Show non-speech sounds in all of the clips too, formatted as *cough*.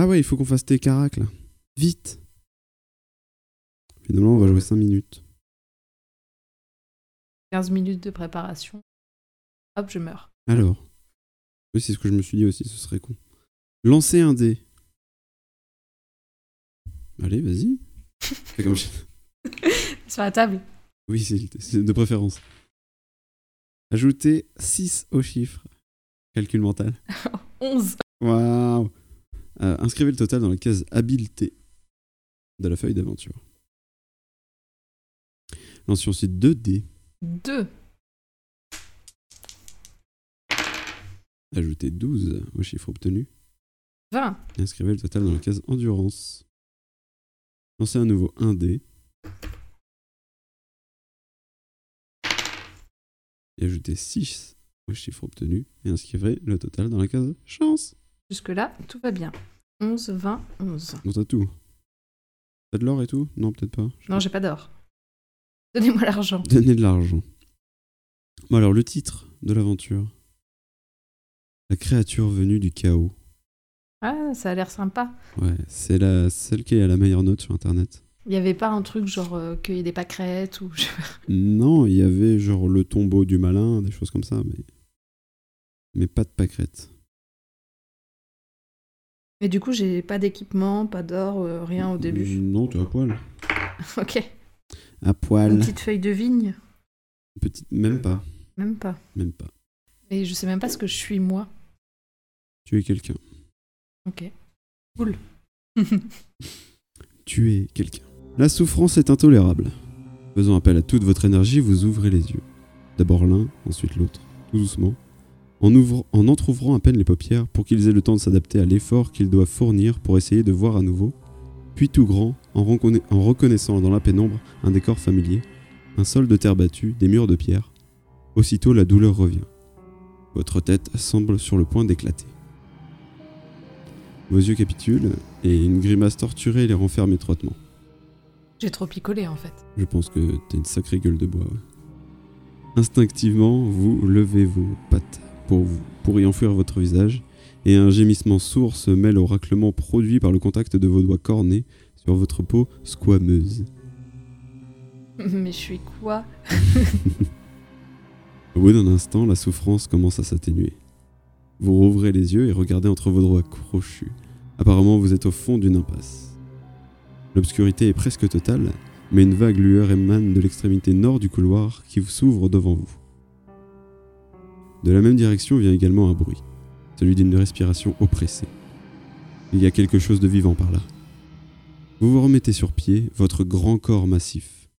Ah ouais, il faut qu'on fasse tes caracs là. Vite. Finalement, on va jouer 5 minutes. 15 minutes de préparation. Hop, je meurs. Alors. Oui, c'est ce que je me suis dit aussi, ce serait con. Lancer un dé. Allez, vas-y. *laughs* Fais comme je- Sur la table. Oui, c'est c'est de préférence. Ajouter 6 au chiffre. Calcul mental. *laughs* 11. Waouh Euh, Inscrivez le total dans la case habileté de la feuille d'aventure. Lancez ensuite 2 dés. 2. Ajoutez 12 au chiffre obtenu. 20. Et inscrivez le total dans la case endurance. Lancez à nouveau un dé. Et ajoutez 6 au chiffre obtenu. Et inscrivez le total dans la case chance. Jusque-là, tout va bien. 11, 20, 11. Donc t'as tout. T'as de l'or et tout? Non, peut-être pas. Je Non, j'ai pas d'or. Donnez-moi l'argent. Donner de l'argent. Bon alors le titre de l'aventure. La créature venue du chaos. Ah, ça a l'air sympa. Ouais, c'est la celle qui est à la meilleure note sur internet. Il y avait pas un truc genre euh, y ait des pâquerettes ou. Non, il y avait genre le tombeau du malin, des choses comme ça, mais mais pas de pâquerette. Mais du coup, j'ai pas d'équipement, pas d'or, euh, rien au début. Non, tu es à poil. *laughs* ok. À Une poil. petite feuille de vigne Petite, même pas, Même pas. même pas. Et je sais même pas ce que je suis moi. Tu es quelqu'un. Ok. Cool. *laughs* Tu es quelqu'un. La souffrance est intolérable. Faisant appel à toute votre énergie, vous ouvrez les yeux. D'abord l'un, ensuite l'autre, tout doucement, en, ouvrant, en entr'ouvrant à peine les paupières pour qu'ils aient le temps de s'adapter à l'effort qu'ils doivent fournir pour essayer de voir à nouveau, puis tout grand, en, reconna- en reconnaissant dans la pénombre un décor familier, un sol de terre battue, des murs de pierre. Aussitôt la douleur revient. Votre tête semble sur le point d'éclater. Vos yeux capitulent et une grimace torturée les renferme étroitement. J'ai trop picolé en fait. Je pense que t'as une sacrée gueule de bois. ouais. Instinctivement, vous levez vos pattes pour, vous, pour y enfouir votre visage, et un gémissement sourd se mêle au raclement produit par le contact de vos doigts cornés sur votre peau squameuse. *laughs* Mais je suis quoi? *laughs* Au bout d'un instant, la souffrance commence à s'atténuer. Vous rouvrez les yeux et regardez entre vos doigts crochus. Apparemment, vous êtes au fond d'une impasse. L'obscurité est presque totale, mais une vague lueur émane de l'extrémité nord du couloir qui s'ouvre devant vous. De la même direction vient également un bruit, celui d'une respiration oppressée. Il y a quelque chose de vivant par là. Vous vous remettez sur pied, votre grand corps massif.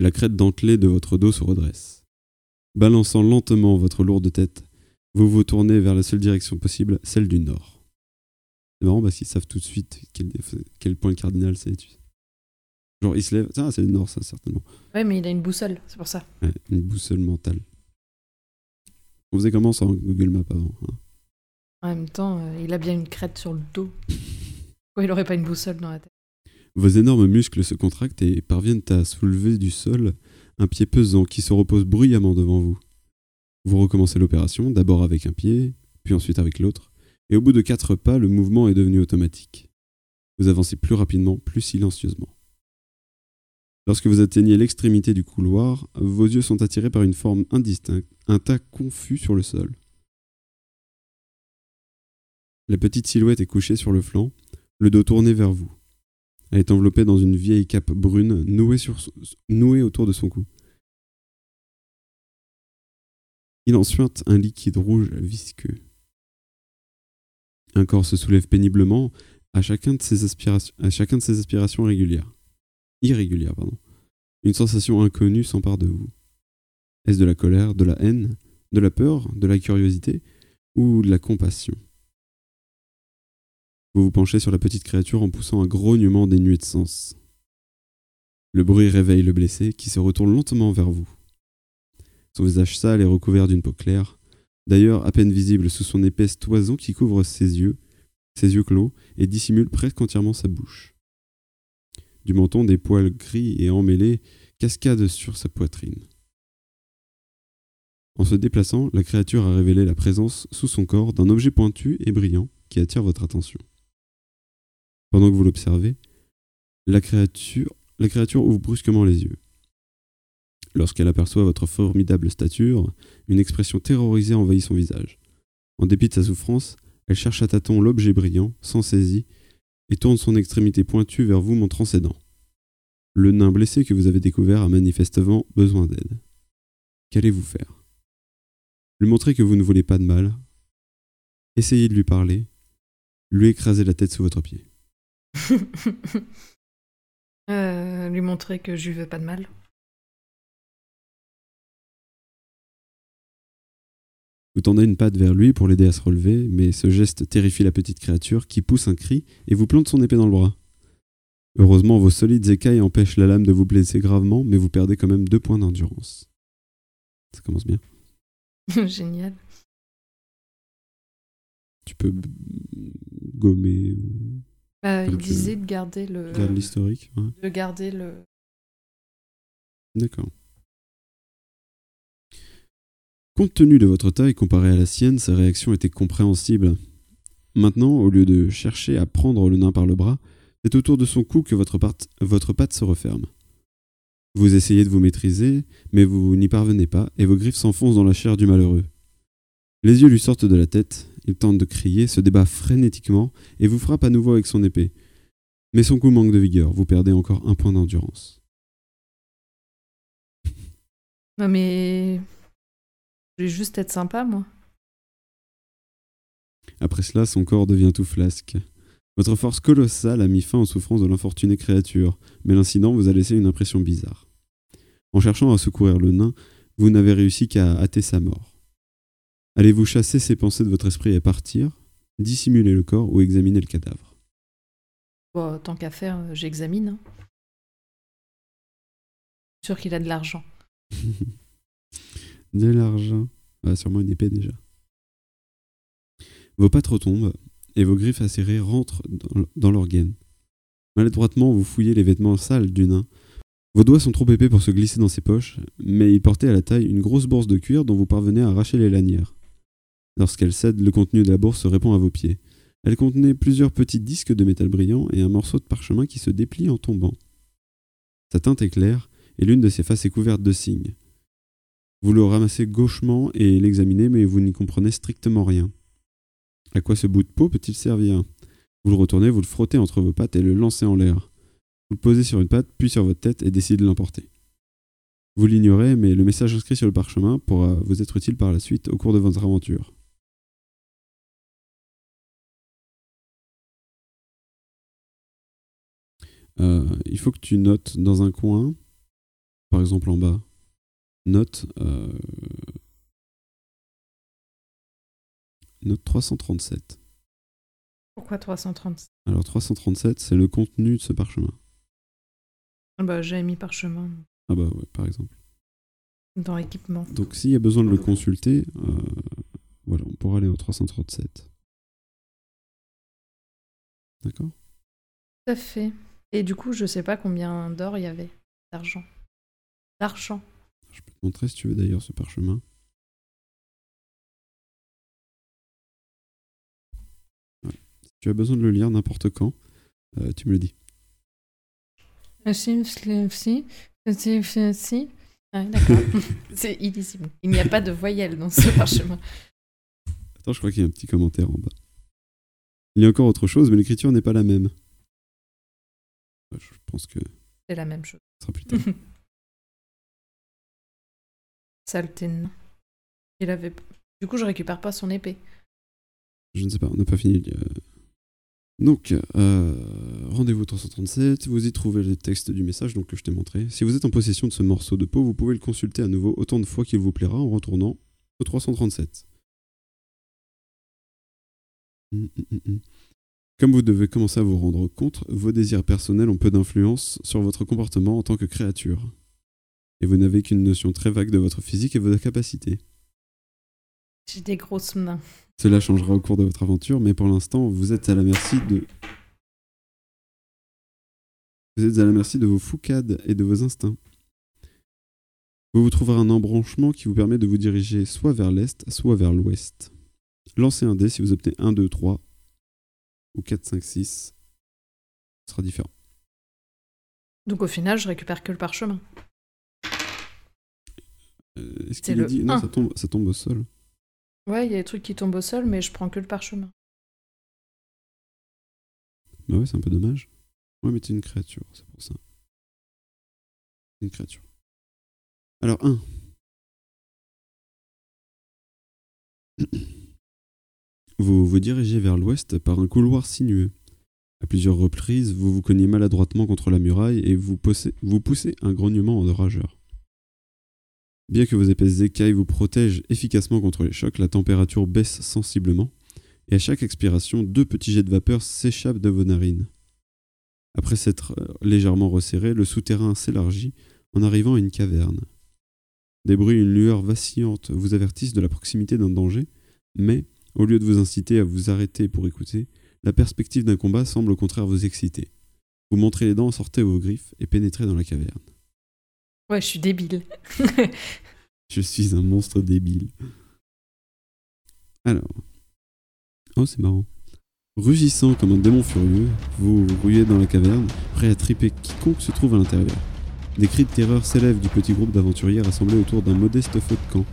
La crête dentelée de votre dos se redresse. Balançant lentement votre lourde tête, vous vous tournez vers la seule direction possible, celle du nord. C'est marrant parce qu'ils savent tout de suite quel, quel point cardinal c'est. Genre, ils se lèvent. Ah, c'est le nord, ça, certainement. Ouais, mais il a une boussole, c'est pour ça. Ouais, une boussole mentale. On faisait comment sans Google Maps avant hein? En même temps, euh, il a bien une crête sur le dos. *laughs* Pourquoi il aurait pas une boussole dans la tête Vos énormes muscles se contractent et parviennent à soulever du sol un pied pesant qui se repose bruyamment devant vous. Vous recommencez l'opération, d'abord avec un pied, puis ensuite avec l'autre, et au bout de quatre pas, le mouvement est devenu automatique. Vous avancez plus rapidement, plus silencieusement. Lorsque vous atteignez l'extrémité du couloir, vos yeux sont attirés par une forme indistincte, un tas confus sur le sol. La petite silhouette est couchée sur le flanc, le dos tourné vers vous. Elle est enveloppée dans une vieille cape brune nouée, autour de son cou. Il en suinte un liquide rouge visqueux. Un corps se soulève péniblement à de ses à chacun de ses aspirations régulières. Irrégulières, pardon. Une sensation inconnue s'empare de vous. Est-ce de la colère, de la haine, de la peur, de la curiosité ou de la compassion? Vous vous penchez sur la petite créature en poussant un grognement dénué de sens. Le bruit réveille le blessé qui se retourne lentement vers vous. Son visage sale est recouvert d'une peau claire, d'ailleurs à peine visible sous son épaisse toison qui couvre ses yeux, ses yeux clos, et dissimule presque entièrement sa bouche. Du menton, des poils gris et emmêlés cascadent sur sa poitrine. En se déplaçant, la créature a révélé la présence sous son corps d'un objet pointu et brillant, qui attire votre attention. Pendant que vous l'observez, la créature, ouvre brusquement les yeux. Lorsqu'elle aperçoit votre formidable stature, une expression terrorisée envahit son visage. En dépit de sa souffrance, elle cherche à tâtons l'objet brillant, s'en saisit, et tourne son extrémité pointue vers vous montrant ses dents. Le nain blessé que vous avez découvert a manifestement besoin d'aide. Qu'allez-vous faire? Lui montrer que vous ne voulez pas de mal Essayez de lui parler Lui écraser la tête sous votre pied *laughs* Euh, lui montrer que je lui veux pas de mal. Vous tendez une patte vers lui pour l'aider à se relever, mais ce geste terrifie la petite créature qui pousse un cri et vous plante son épée dans le bras. Heureusement, vos solides écailles empêchent la lame de vous blesser gravement, mais vous perdez quand même deux points d'endurance. Ça commence bien. *laughs* Génial. Tu peux gommer Comme il disait de garder le. garder l'historique. ouais. De garder le. D'accord. Compte tenu de votre taille comparée à la sienne, sa réaction était compréhensible. Maintenant, au lieu de chercher à prendre le nain par le bras, c'est autour de son cou que votre, patte- se referme. Vous essayez de vous maîtriser, mais vous n'y parvenez pas, et vos griffes s'enfoncent dans la chair du malheureux. Les yeux lui sortent de la tête, il tente de crier, se débat frénétiquement, et vous frappe à nouveau avec son épée. Mais son coup manque de vigueur, vous perdez encore un point d'endurance. Mais. Je vais juste être sympa, moi. Après cela, son corps devient tout flasque. Votre force colossale a mis fin aux souffrances de l'infortunée créature, mais l'incident vous a laissé une impression bizarre. En cherchant à secourir le nain, vous n'avez réussi qu'à hâter sa mort. Allez-vous chasser ces pensées de votre esprit et partir, dissimuler le corps ou examiner le cadavre? Bon, tant qu'à faire, euh, j'examine. hein. Sûr qu'il a de l'argent. *laughs* De l'argent. Ah, sûrement une épée déjà. Vos pattes retombent et vos griffes acérées rentrent dans, gaine. Maladroitement, vous fouillez les vêtements sales du nain. Vos doigts sont trop épais pour se glisser dans ses poches, mais il portait à la taille une grosse bourse de cuir dont vous parvenez à arracher les lanières. Lorsqu'elle cède, le contenu de la bourse se répand à vos pieds. Elle contenait plusieurs petits disques de métal brillant et un morceau de parchemin qui se déplie en tombant. Sa teinte est claire et l'une de ses faces est couverte de signes. Vous le ramassez gauchement et l'examinez, mais vous n'y comprenez strictement rien. À quoi ce bout de peau peut-il servir? Vous le retournez, vous le frottez entre vos pattes et le lancez en l'air. Vous le posez sur une patte, puis sur votre tête et décidez de l'emporter. Vous l'ignorez, mais le message inscrit sur le parchemin pourra vous être utile par la suite au cours de votre aventure. Euh, il faut que tu notes dans un coin, par exemple en bas, note, euh, note 337. Pourquoi 330 Alors 337, c'est le contenu de ce parchemin. Ah Bah, j'avais mis parchemin Ah bah ouais, par exemple. dans l'équipement. Donc s'il y a besoin de le consulter, euh, voilà, on pourra aller au 337. D'accord? Tout à fait. Et du coup, je sais pas combien d'or il y avait. D'argent. D'argent. Je peux te montrer si tu veux d'ailleurs ce parchemin. Si tu as besoin de le lire n'importe quand, euh, tu me le dis. Si, si, si, si, si. Ah, D'accord. *laughs* C'est illisible. Il n'y a pas de voyelle dans ce parchemin. Attends, je crois qu'il y a un petit commentaire en bas. Il y a encore autre chose, mais l'écriture n'est pas la même. Je pense que ce C'est la même chose. sera plus tard. *laughs* Nain. Il avait. Du coup, je récupère pas son épée. Je ne sais pas, on n'a pas fini. Donc, euh, rendez-vous au 337, vous y trouvez le texte du message donc, que je t'ai montré. Si vous êtes en possession de ce morceau de peau, vous pouvez le consulter à nouveau autant de fois qu'il vous plaira en retournant au 337. Hum, hum, hum, hum. Comme vous devez commencer à vous rendre compte, vos désirs personnels ont peu d'influence sur votre comportement en tant que créature. Et vous n'avez qu'une notion très vague de votre physique et vos capacités. J'ai des grosses mains. Cela changera au cours de votre aventure, mais pour l'instant, vous êtes à la merci de. Vous êtes à la merci de vos foucades et de vos instincts. Vous vous trouverez un embranchement qui vous permet de vous diriger soit vers l'est, soit vers l'ouest. Lancez un dé si vous obtenez 1, 2, 3. ou 4, 5, 6, ce sera différent. Donc au final, je récupère que le parchemin. Euh, Est-ce C'est qu'il dit Non, ça tombe, ça tombe au sol. Ouais, il y a des trucs qui tombent au sol, mais je prends que le parchemin. Bah ouais, c'est un peu dommage. Ouais, mais t'es une créature, c'est pour ça. Une créature. Alors, 1. *coughs* Vous vous dirigez vers l'ouest par un couloir sinueux. À plusieurs reprises, vous vous cognez maladroitement contre la muraille et vous, poussez- vous poussez un grognement en rageur. Bien que vos épaisses écailles vous protègent efficacement contre les chocs, la température baisse sensiblement et à chaque expiration, deux petits jets de vapeur s'échappent de vos narines. Après s'être euh, légèrement resserré, le souterrain s'élargit en arrivant à une caverne. Des bruits et une lueur vacillante vous avertissent de la proximité d'un danger, mais, au lieu de vous inciter à vous arrêter pour écouter, la perspective d'un combat semble au contraire vous exciter. Vous montrez les dents, sortez vos griffes et pénétrez dans la caverne. Ouais, je suis débile. *laughs* Je suis un monstre débile. Alors. Oh, c'est marrant. Rugissant comme un démon furieux, vous ruez dans la caverne, prêt à triper quiconque se trouve à l'intérieur. Des cris de terreur s'élèvent du petit groupe d'aventuriers rassemblés autour d'un modeste feu de camp.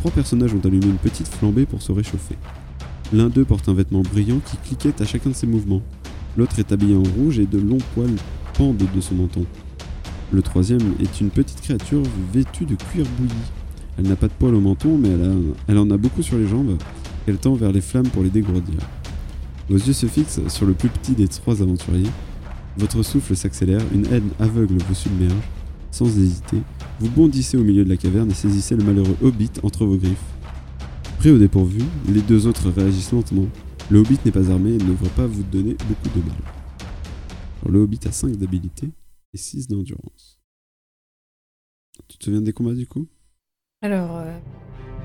Trois personnages ont allumé une petite flambée pour se réchauffer. L'un d'eux porte un vêtement brillant qui cliquette à chacun de ses mouvements. L'autre est habillé en rouge et de longs poils pendent de son menton. Le troisième est une petite créature vêtue de cuir bouilli. Elle n'a pas de poils au menton, mais elle, elle en a beaucoup sur les jambes, qu'elle tend vers les flammes pour les dégourdir. Vos yeux se fixent sur le plus petit des trois aventuriers. Votre souffle s'accélère, une haine aveugle vous submerge. Sans hésiter, vous bondissez au milieu de la caverne et saisissez le malheureux hobbit entre vos griffes. Pris au dépourvu, les deux autres réagissent lentement. Le hobbit n'est pas armé et ne devrait pas vous donner beaucoup de mal. Alors, le hobbit a 5 d'habilité et 6 d'endurance. Tu te souviens des combats du coup? Alors, euh,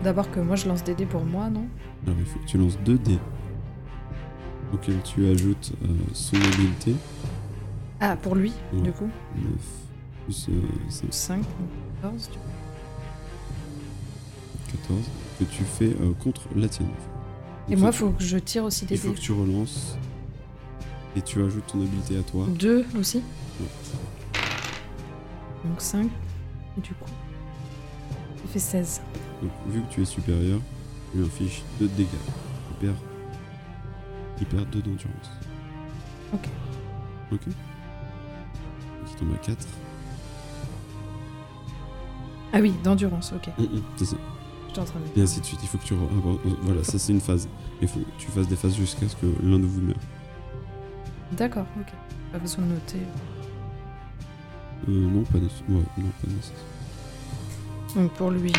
d'abord que moi je lance des dés pour moi, non? Alors il faut que tu lances 2 dés auxquels tu ajoutes euh, son habileté. Ah, pour lui, Ouais. du coup? 9 plus euh, 5, 5, 14. du coup. 14 que tu fais euh, contre la tienne. Et moi, ça, faut que je tire aussi des il faut dés. que tu relances et tu ajoutes ton habileté à toi. 2 aussi? Ouais. Donc 5. Et du coup, ça fait 16. Donc, vu que tu es supérieur, tu lui infliges 2 dégâts. Il perd, il perd 2 d'endurance. Ok. Ok. Donc il tombe à 4. Ah oui, d'endurance, ok. c'est ça. J'étais en train de Et ainsi de suite. Il faut que tu. ah, voilà, ça c'est une phase. Il faut que tu fasses des phases jusqu'à ce que l'un de vous meure. D'accord, ok. Pas besoin de noter. Euh, non, pas nécessaire. Ouais, non, pas nécessaire. Donc pour lui,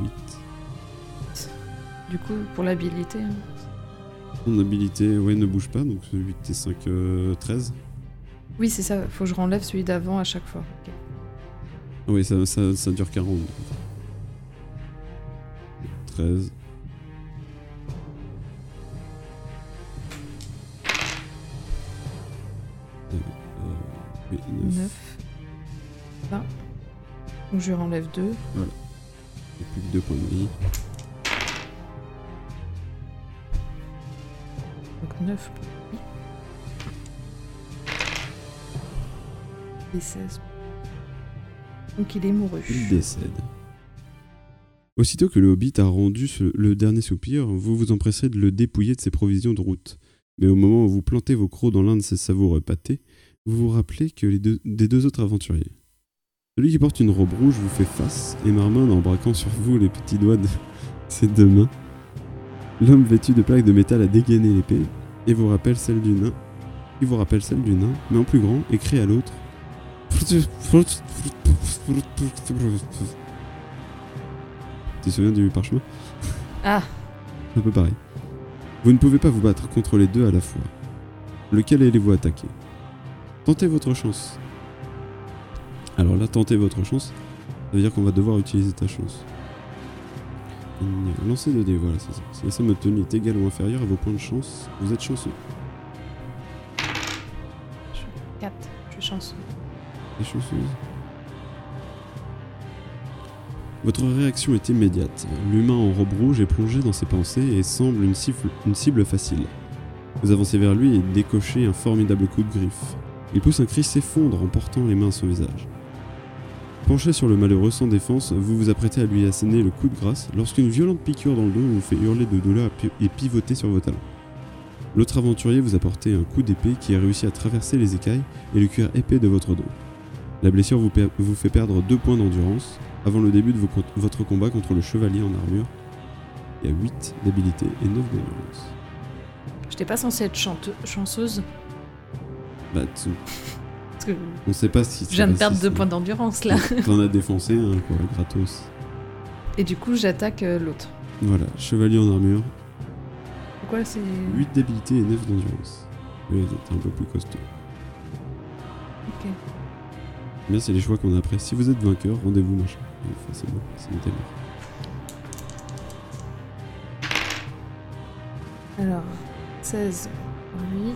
8. du coup, pour l'habilité, hein. Ton habilité, ouais, ne bouge pas. Donc 8 et 5, euh, 13. oui, c'est ça, faut que je renlève celui d'avant à chaque fois. ok. Ah oui, ça, ça, ça dure 40. 13. Euh, oui, 9. 9. 20. Donc je renlève 2. Et plus que 2 points de vie. Donc 9 pour lui. Et 16. Donc il est mouru. Il décède. Aussitôt que le hobbit a rendu ce- le dernier soupir, vous vous empresserez de le dépouiller de ses provisions de route. Mais au moment où vous plantez vos crocs dans l'un de ses savoureux pâtés, vous vous rappelez que les deux, des deux autres aventuriers. Celui qui porte une robe rouge vous fait face et marmonne en braquant sur vous les petits doigts de *laughs* ses deux mains. L'homme vêtu de plaques de métal a dégainé l'épée et vous rappelle celle du nain. Il vous rappelle celle du nain, mais en plus grand, et crie à l'autre. Tu te souviens du parchemin? Ah, Un peu pareil. Vous ne pouvez pas vous battre contre les deux à la fois. Lequel allez-vous attaquer? Tentez votre chance. Alors là, tentez votre chance, ça veut dire qu'on va devoir utiliser ta chance. Lancez 2 dés, voilà, c'est ça. Si la somme obtenue est égale ou inférieure à vos points de chance, vous êtes chanceux. 4. Je suis chanceux. Les chanceuses. Votre réaction est immédiate. L'humain en robe rouge est plongé dans ses pensées et semble une cible facile. Vous avancez vers lui et décochez un formidable coup de griffe. Il pousse un cri s'effondre en portant les mains à son visage. Penché sur le malheureux sans défense, vous vous apprêtez à lui asséner le coup de grâce lorsqu'une violente piqûre dans le dos vous fait hurler de douleur et pivoter sur vos talons. L'autre aventurier vous a porté un coup d'épée qui a réussi à traverser les écailles et le cuir épais de votre dos. La blessure vous, fait perdre deux points d'endurance avant le début de votre combat contre le chevalier en armure. Il y a 8 d'habilité et 9 d'endurance. J'étais pas censée être chanceuse Bah, tu... Parce que on sait pas si. Je viens de perdre deux points d'endurance là. *laughs* T'en as défoncé un, quoi, gratos. Et du coup, j'attaque euh, l'autre. Voilà, chevalier en armure. Pourquoi c'est. 8 d'habilité et 9 d'endurance. Oui, t'es un peu plus costaud. Ok. Mais c'est les choix qu'on a après. Si vous êtes vainqueur, rendez-vous machin. Enfin, c'est bon, c'est mort. Alors, 16 pour lui.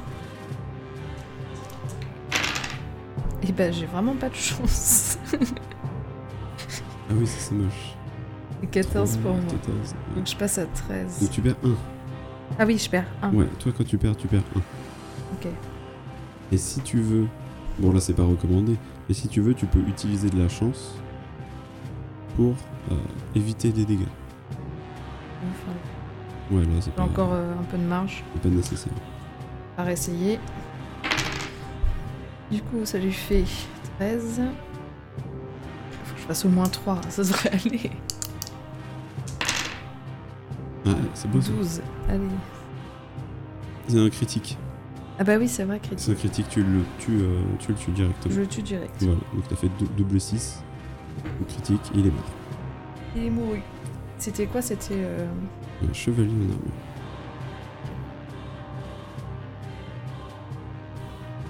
Eh ben, j'ai vraiment pas de chance. ah oui, c'est moche. Et 14 pour moi. Donc je passe à 13. Donc tu perds 1. Ah oui, je perds 1. Ouais, toi quand tu perds, tu perds 1. Ok. Et si tu veux. Bon, là, c'est pas recommandé. Mais si tu veux, tu peux utiliser de la chance pour euh, éviter des dégâts. Enfin, ouais, là, c'est pas. Encore euh, un peu de marge. C'est pas nécessaire. Va essayer. Du coup, ça lui fait 13. Faut que je fasse au moins 3, ça devrait aller. Ah, c'est beau 12, allez. C'est un critique. Ah bah oui, c'est vrai, critique. C'est un critique, tu le tues, euh, tu le tues directement. Je le tue direct. Voilà, donc t'as fait double 6. critique, il est mort. Il est mouru. C'était quoi C'était... Euh... Un chevalier en armure.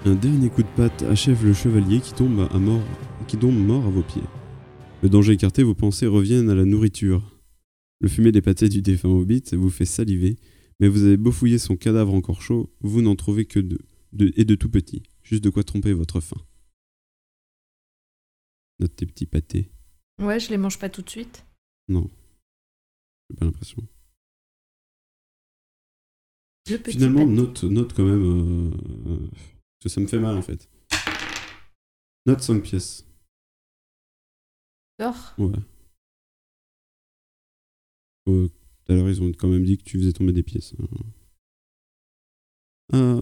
Un dernier coup de patte achève le chevalier qui tombe, à mort, qui tombe mort à vos pieds. Le danger écarté, vos pensées reviennent à la nourriture. Le fumet des pâtés du défunt hobbit vous fait saliver, mais vous avez beau fouiller son cadavre encore chaud, vous n'en trouvez que deux, et de tout petits, juste de quoi tromper votre faim. Note tes petits pâtés. Ouais, je les mange pas tout de suite. Non. J'ai pas l'impression. Finalement, note, note quand même. Euh, que ça me fait mal en fait. Note 5 pièces. D'or Ouais. tout à l'heure, ils ont quand même dit que tu faisais tomber des pièces. Hein. Euh,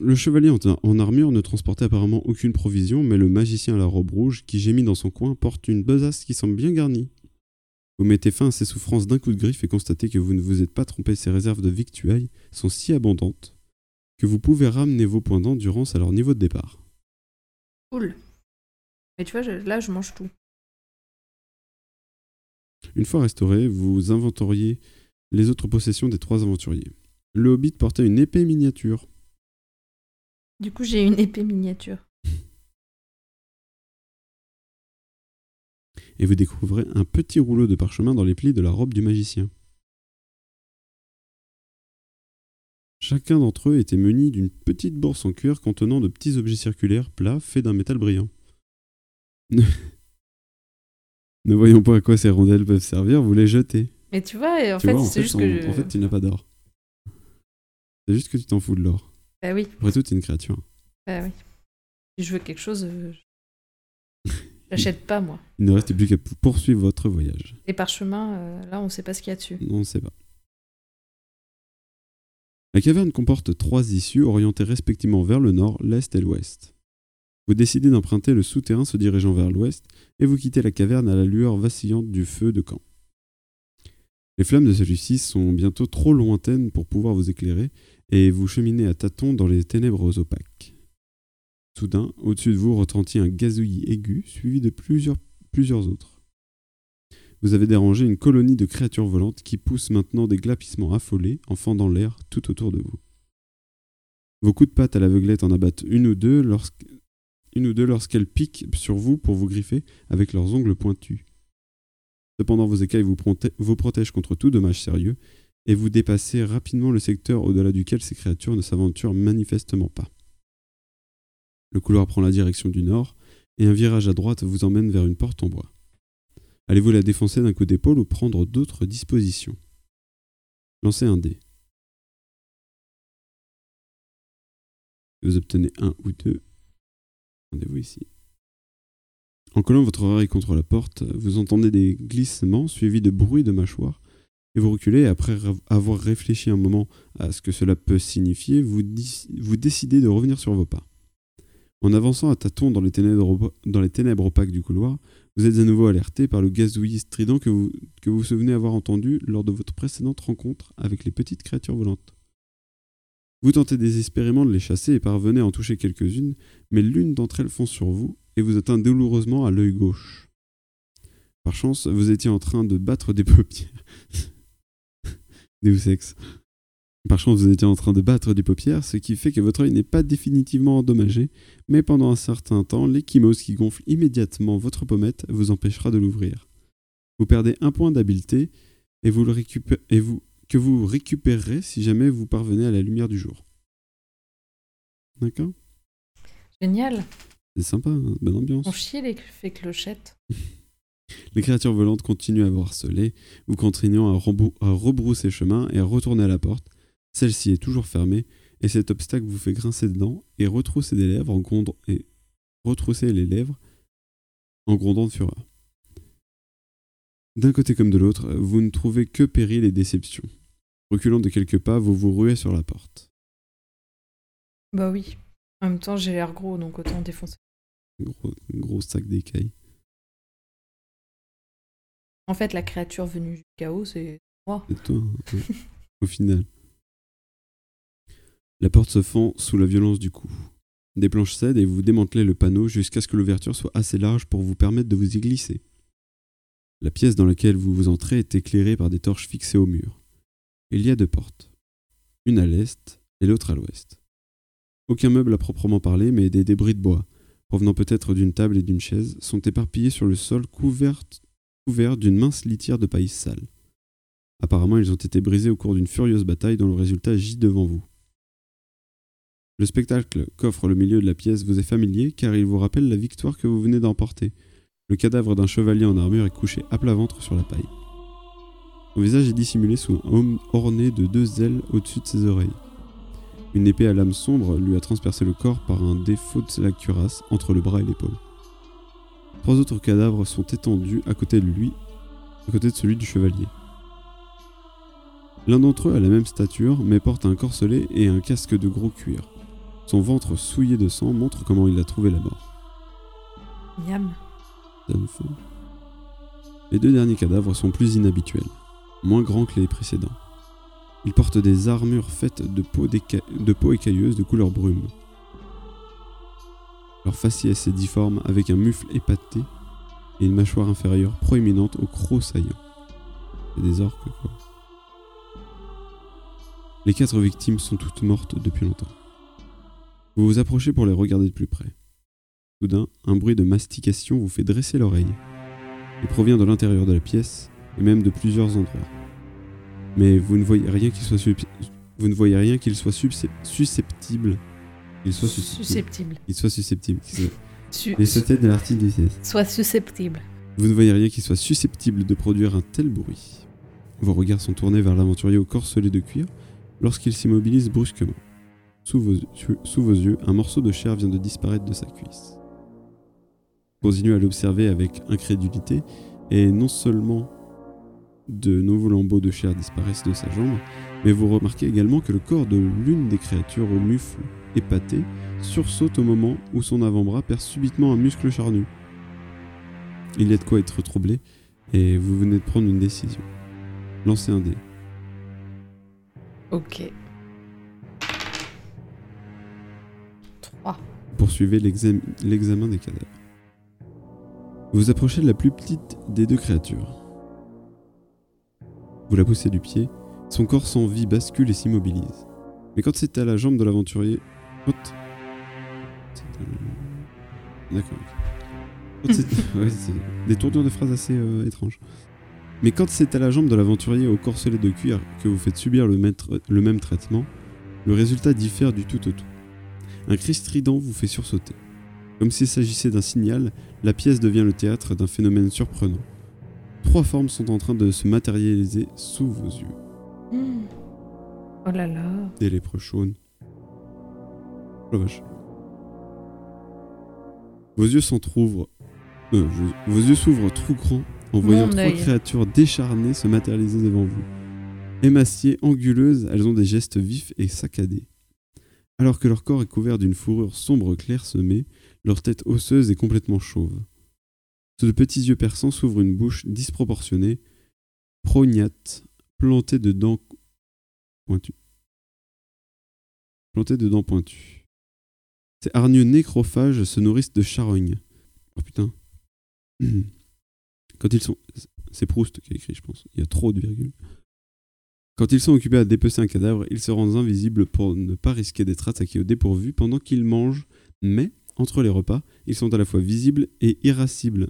le chevalier en, armure ne transportait apparemment aucune provision, mais le magicien à la robe rouge, qui gémit dans son coin, porte une besace qui semble bien garnie. Vous mettez fin à ses souffrances d'un coup de griffe et constatez que vous ne vous êtes pas trompé, ses réserves de victuailles sont si abondantes que vous pouvez ramener vos points d'endurance à leur niveau de départ. Cool. Mais tu vois, là, je mange tout. Une fois restauré, vous inventoriez les autres possessions des trois aventuriers. Le hobbit portait une épée miniature. Du coup, j'ai une épée miniature. Et vous découvrez un petit rouleau de parchemin dans les plis de la robe du magicien. Chacun d'entre eux était muni d'une petite bourse en cuir contenant de petits objets circulaires plats faits d'un métal brillant. ne *laughs* voyons pas à quoi ces rondelles peuvent servir, vous les jetez. Mais tu vois, en fait, c'est juste que. En fait, tu n'as pas d'or. C'est juste que tu t'en fous de l'or. Bah oui. Après tout, es une créature. Bah oui. Si je veux quelque chose, euh, *laughs* j'achète pas, moi. Il ne reste plus qu'à poursuivre votre voyage. Les parchemins, euh, là, on sait pas ce qu'il y a dessus. Non, on sait pas. La caverne comporte trois issues orientées respectivement vers le nord, l'est et l'ouest. Vous décidez d'emprunter le souterrain se dirigeant vers l'ouest et vous quittez la caverne à la lueur vacillante du feu de camp. Les flammes de celui-ci sont bientôt trop lointaines pour pouvoir vous éclairer et vous cheminez à tâtons dans les ténèbres opaques. Soudain, au-dessus de vous retentit un gazouillis aigu suivi de plusieurs, plusieurs autres vous avez dérangé une colonie de créatures volantes qui poussent maintenant des glapissements affolés en fendant l'air tout autour de vous. Vos coups de patte à l'aveuglette en abattent une ou deux lorsqu'elles piquent sur vous pour vous griffer avec leurs ongles pointus. Cependant, vos écailles vous, vous protègent contre tout dommage sérieux et vous dépassez rapidement le secteur au-delà duquel ces créatures ne s'aventurent manifestement pas. Le couloir prend la direction du nord et un virage à droite vous emmène vers une porte en bois. Allez-vous la défoncer d'un coup d'épaule ou prendre d'autres dispositions? Lancez un dé. Vous obtenez un ou deux. Rendez-vous ici. En collant votre oreille contre la porte, vous entendez des glissements suivis de bruits de mâchoires et vous reculez. Après avoir réfléchi un moment à ce que cela peut signifier, vous, vous décidez de revenir sur vos pas. En avançant à tâtons dans les ténèbres opaques du couloir, vous êtes à nouveau alerté par le gazouillis strident que vous, que vous souvenez avoir entendu lors de votre précédente rencontre avec les petites créatures volantes. Vous tentez désespérément de les chasser et parvenez à en toucher quelques-unes, mais l'une d'entre elles fonce sur vous et vous atteint douloureusement à l'œil gauche. Par chance, vous étiez en train de battre des *laughs* paupières. Deus Ex. Par chance, vous étiez en train de battre des paupières, ce qui fait que votre œil n'est pas définitivement endommagé, mais pendant un certain temps, l'échymose qui gonfle immédiatement votre pommette vous empêchera de l'ouvrir. Vous perdez un point d'habileté et, vous le et vous, que vous récupérerez si jamais vous parvenez à la lumière du jour. D'accord? Génial. C'est sympa, hein, bonne ambiance. On chie les clochettes. *laughs* Les créatures volantes continuent à vous harceler, vous continuant à, à rebrousser chemin et à retourner à la porte. Celle-ci est toujours fermée, et cet obstacle vous fait grincer dedans et retrousser des lèvres en grondant et retrousser les lèvres en grondant de fureur. D'un côté comme de l'autre, vous ne trouvez que péril et déception. Reculant de quelques pas, vous vous ruez sur la porte. Bah oui. En même temps, j'ai l'air gros, donc autant défoncer. Gros, gros sac d'écailles. En fait, la créature venue du chaos, c'est moi. C'est toi, hein, au final. *laughs* La porte se fend sous la violence du coup. Des planches cèdent et vous démantelez le panneau jusqu'à ce que l'ouverture soit assez large pour vous permettre de vous y glisser. La pièce dans laquelle vous vous entrez est éclairée par des torches fixées au mur. Il y a deux portes, une à l'est et l'autre à l'ouest. Aucun meuble à proprement parler, mais des débris de bois, provenant peut-être d'une table et d'une chaise, sont éparpillés sur le sol couverts d'une mince litière de paille sale. Apparemment, ils ont été brisés au cours d'une furieuse bataille dont le résultat gît devant vous. Le spectacle qu'offre le milieu de la pièce vous est familier car il vous rappelle la victoire que vous venez d'emporter. Le cadavre d'un chevalier en armure est couché à plat ventre sur la paille. Son visage est dissimulé sous un homme orné de deux ailes au-dessus de ses oreilles. Une épée à lame sombre lui a transpercé le corps par un défaut de la cuirasse entre le bras et l'épaule. Trois autres cadavres sont étendus à côté de lui, à côté de celui du chevalier. L'un d'entre eux a la même stature, mais porte un corselet et un casque de gros cuir. Son ventre souillé de sang montre comment il a trouvé la mort. Miam. Les deux derniers cadavres sont plus inhabituels, moins grands que les précédents. Ils portent des armures faites de peau, de peau écailleuse de couleur brume. Leur faciès est difforme avec un mufle épaté et une mâchoire inférieure proéminente au croc saillant. C'est des orques quoi. Les quatre victimes sont toutes mortes depuis longtemps. Vous vous approchez pour les regarder de plus près. Soudain, un bruit de mastication vous fait dresser l'oreille. Il provient de l'intérieur de la pièce et même de plusieurs endroits. Mais vous ne voyez rien qui soit, vous ne voyez rien qu'il soit susceptible il soit susceptible. Il soit susceptible. Les sauter de l'article Soit susceptible. Vous ne voyez rien qui soit susceptible de produire un tel bruit. Vos regards sont tournés vers l'aventurier au corselet de cuir lorsqu'il s'immobilise brusquement. Sous vos, yeux, un morceau de chair vient de disparaître de sa cuisse. Continuez à l'observer avec incrédulité, et non seulement de nouveaux lambeaux de chair disparaissent de sa jambe, mais vous remarquez également que le corps de l'une des créatures au mufle épaté sursaute au moment où son avant-bras perd subitement un muscle charnu. Il y a de quoi être troublé, et vous venez de prendre une décision. Lancez un dé. Ok. 3. Poursuivez l'examen des cadavres. Vous approchez de la plus petite des deux créatures. Vous la poussez du pied, son corps sans vie bascule et s'immobilise. Mais quand c'est à la jambe de l'aventurier, D'accord. *laughs* des tournures de phrases assez euh, étranges. Mais quand c'est à la jambe de l'aventurier au corselet de cuir que vous faites subir le, le même traitement, le résultat diffère du tout au tout. Un cri strident vous fait sursauter. Comme s'il s'agissait d'un signal, la pièce devient le théâtre d'un phénomène surprenant. Trois formes sont en train de se matérialiser sous vos yeux. Mmh. Oh là là. Des lépreux chaunes, Oh la vache. Vos yeux s'entr'ouvrent. euh, vos- vos yeux s'ouvrent trop grands en voyant Mon trois créatures décharnées se matérialiser devant vous. Émaciées, anguleuses, elles ont des gestes vifs et saccadés. Alors que leur corps est couvert d'une fourrure sombre clairsemée, leur tête osseuse est complètement chauve. Sous de petits yeux perçants s'ouvre une bouche disproportionnée, prognate, plantée de dents pointues. Plantée de dents pointues. Ces hargneux nécrophages se nourrissent de charognes. Oh putain. *clears throat* Quand ils sont. C'est Proust qui a écrit, je pense. Il y a trop de virgules. Quand ils sont occupés à dépecer un cadavre, ils se rendent invisibles pour ne pas risquer d'être attaqués au dépourvu pendant qu'ils mangent, mais, entre les repas, ils sont à la fois visibles et irascibles.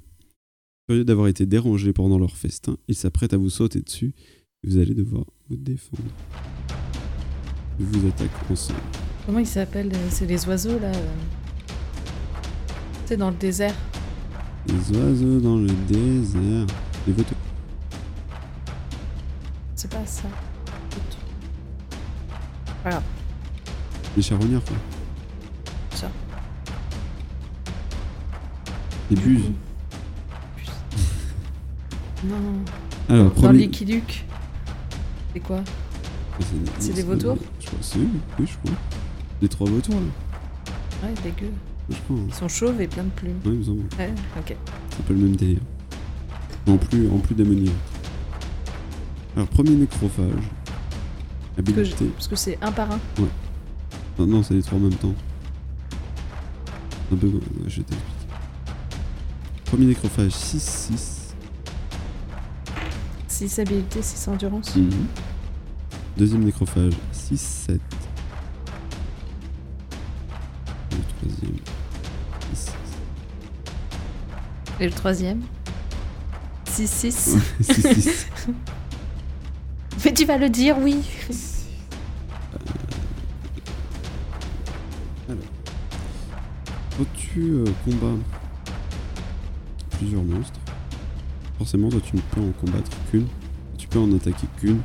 Curieux d'avoir été dérangés pendant leur festin, ils s'apprêtent à vous sauter dessus et vous allez devoir vous défendre. Ils vous attaquent ensemble. Comment ils s'appellent euh, C'est les oiseaux là euh. C'est dans le désert. Les oiseaux dans le désert. Les vautours. C'est pas ça. Les charognards, quoi. Ça. Les buses. Non. Alors, Dans premier... Luke. C'est quoi C'est des pas- vautours Je crois, c'est oui, oui, je crois. Les trois vautours, là. Ouais, dégueu. Je crois. hein. Ils sont chauves et plein de plumes. Ouais, il me semble. Ouais, ok. C'est un peu le même délire. En plus, en plus démoniaque. Alors, premier nécrophage. Habilité. Parce que c'est un par un. Non, non, c'est les trois en même temps. Un peu. ouais, je t'explique. Premier nécrophage 6-6. 6 habilités, 6 endurance. Mhm. Deuxième nécrophage 6-7. Le troisième 6 Et le troisième? 6-6. 6-6. *laughs* Mais tu vas le dire, oui. Quand tu euh, combats plusieurs monstres, forcément toi tu ne peux en combattre qu'une, tu peux en attaquer qu'une.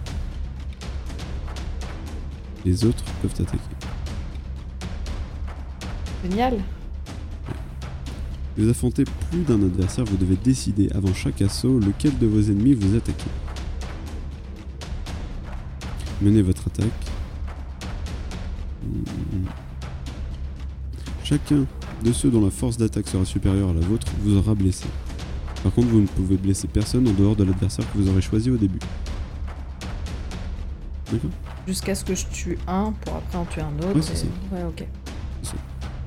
Les autres peuvent t'attaquer. Génial. Si vous affrontez plus d'un adversaire, vous devez décider avant chaque assaut lequel de vos ennemis vous attaquez. Menez votre attaque. Chacun de ceux dont la force d'attaque sera supérieure à la vôtre vous aura blessé. Par contre, vous ne pouvez blesser personne en dehors de l'adversaire que vous aurez choisi au début. D'accord Jusqu'à ce que je tue un pour après en tuer un autre. Ouais, c'est et- ça. Ouais, ok.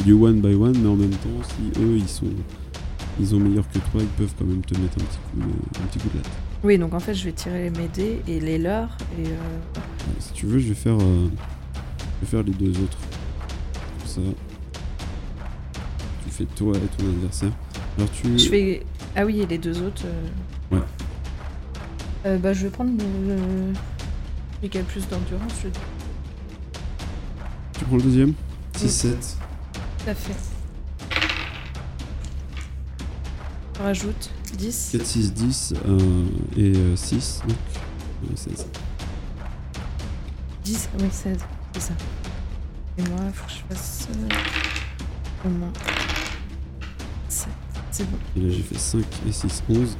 Du one by one, mais en même temps, si eux ils sont, ils ont meilleur que toi, ils peuvent quand même te mettre un petit coup de, un petit coup de latte. Oui, donc en fait, je vais tirer mes dés et les leurs. Et euh, Si tu veux, je vais faire, euh, je vais faire les deux autres. Comme ça, tu fais toi et ton adversaire. Alors tu, je fais. Ah oui, et les deux autres. euh, Ouais. Euh, bah, je vais prendre le. celui qui a le plus d'endurance, je tu prends le deuxième? Oui. 6-7. Tout à fait. Rajoute 10. 4, 6, 10 euh, et 6, donc euh, 16. 10, oui, 16. C'est ça. Et moi, il faut que je fasse. euh, au moins. 7. C'est bon. Et là j'ai fait 5 et 6, 11.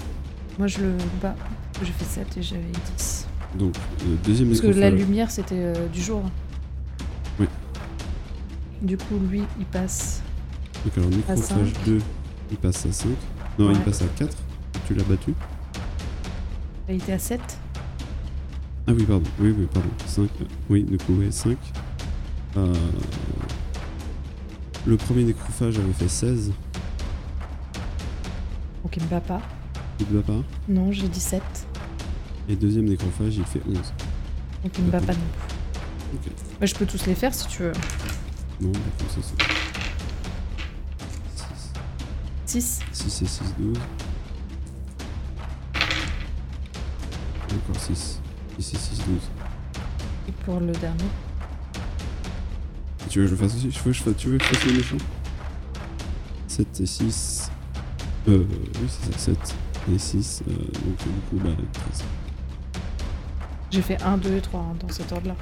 Moi, je le bats. J'ai fait 7 et j'avais 10. Donc euh, deuxième Parce que la lumière, c'était euh, du jour. Oui. Du coup, lui, il passe. Donc alors cinq. 2, il passe à 5. Non, il passe à 4. Tu l'as battu. Il était à 7. Ah oui, pardon. Oui, oui, pardon. 5. Oui, du coup, ouais, 5. Euh, Le premier nécrophage avait fait 16. Donc, il me bat pas. Il ne bat pas. Non, j'ai 17. Et le deuxième nécrophage, il fait 11. Donc, il me bat pas non plus. Ok. Mais je peux tous les faire si tu veux. Non, d'accord, ça c'est. 6. 6 et 6, 12. Encore 6. 6 et 6, 12. Et pour le dernier. Tu veux que je fasse aussi Tu veux que je fasse le méchant? 7 et 6. Euh, oui, c'est ça, 7 et 6. Euh, donc, du coup, bah, 13. J'ai fait 1, 2 et 3 hein, dans cet ordre-là.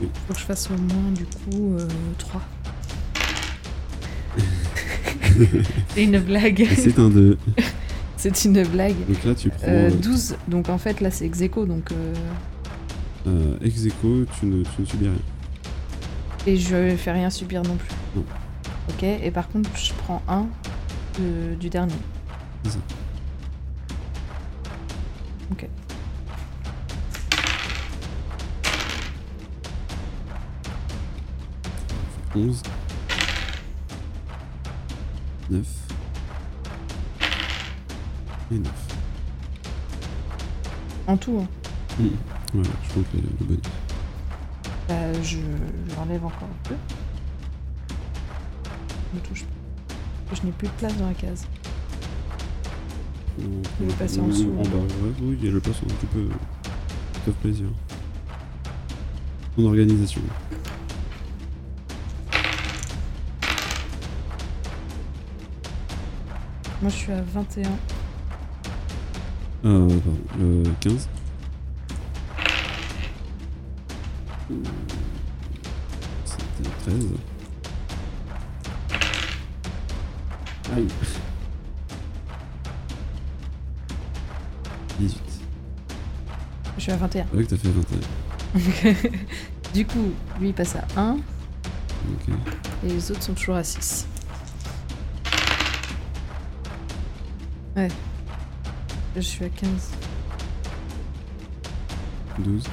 Oui. Faut que je fasse au moins du coup euh, 3. C'est *laughs* une blague. C'est un 2. *laughs* C'est une blague. Donc là, tu prends Euh, euh, 12, donc en fait là c'est ex aequo, donc euh, euh, ex aequo, tu ne, tu ne subis rien. et je fais rien subir non plus. Non. Ok, et par contre je prends un de- du dernier. C'est ça. Ok. Onze. Neuf. Et neuf. En tout, hein. Voilà, je compte le, le bonus. Bah, je l'enlève encore un peu. Je me touche pas. Je n'ai plus de place dans la case. On- Il est passé en ou- dessous, En en bas, ouais, oui, il y a le passant, tu peux. Fais plaisir. Ton organisation. Moi je suis à 21. Euh, le 15. C'était 13. Aïe. 18. Je suis à 21. Ouais, que t'as fait 21. *laughs* du coup, lui il passe à 1 Ok. et les autres sont toujours à 6. Ouais. Je suis à 15. 12.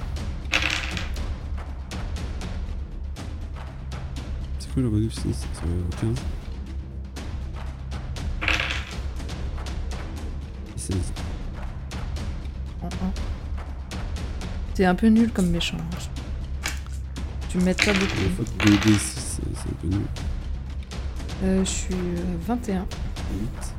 C'est quoi le bonus 6 C'est 15 Et 16. En 1. T'es un peu nul comme méchant. hein. Tu m'aides pas beaucoup. faute de D6, c'est c'est un peu nul. Euh, je suis à 21. 8.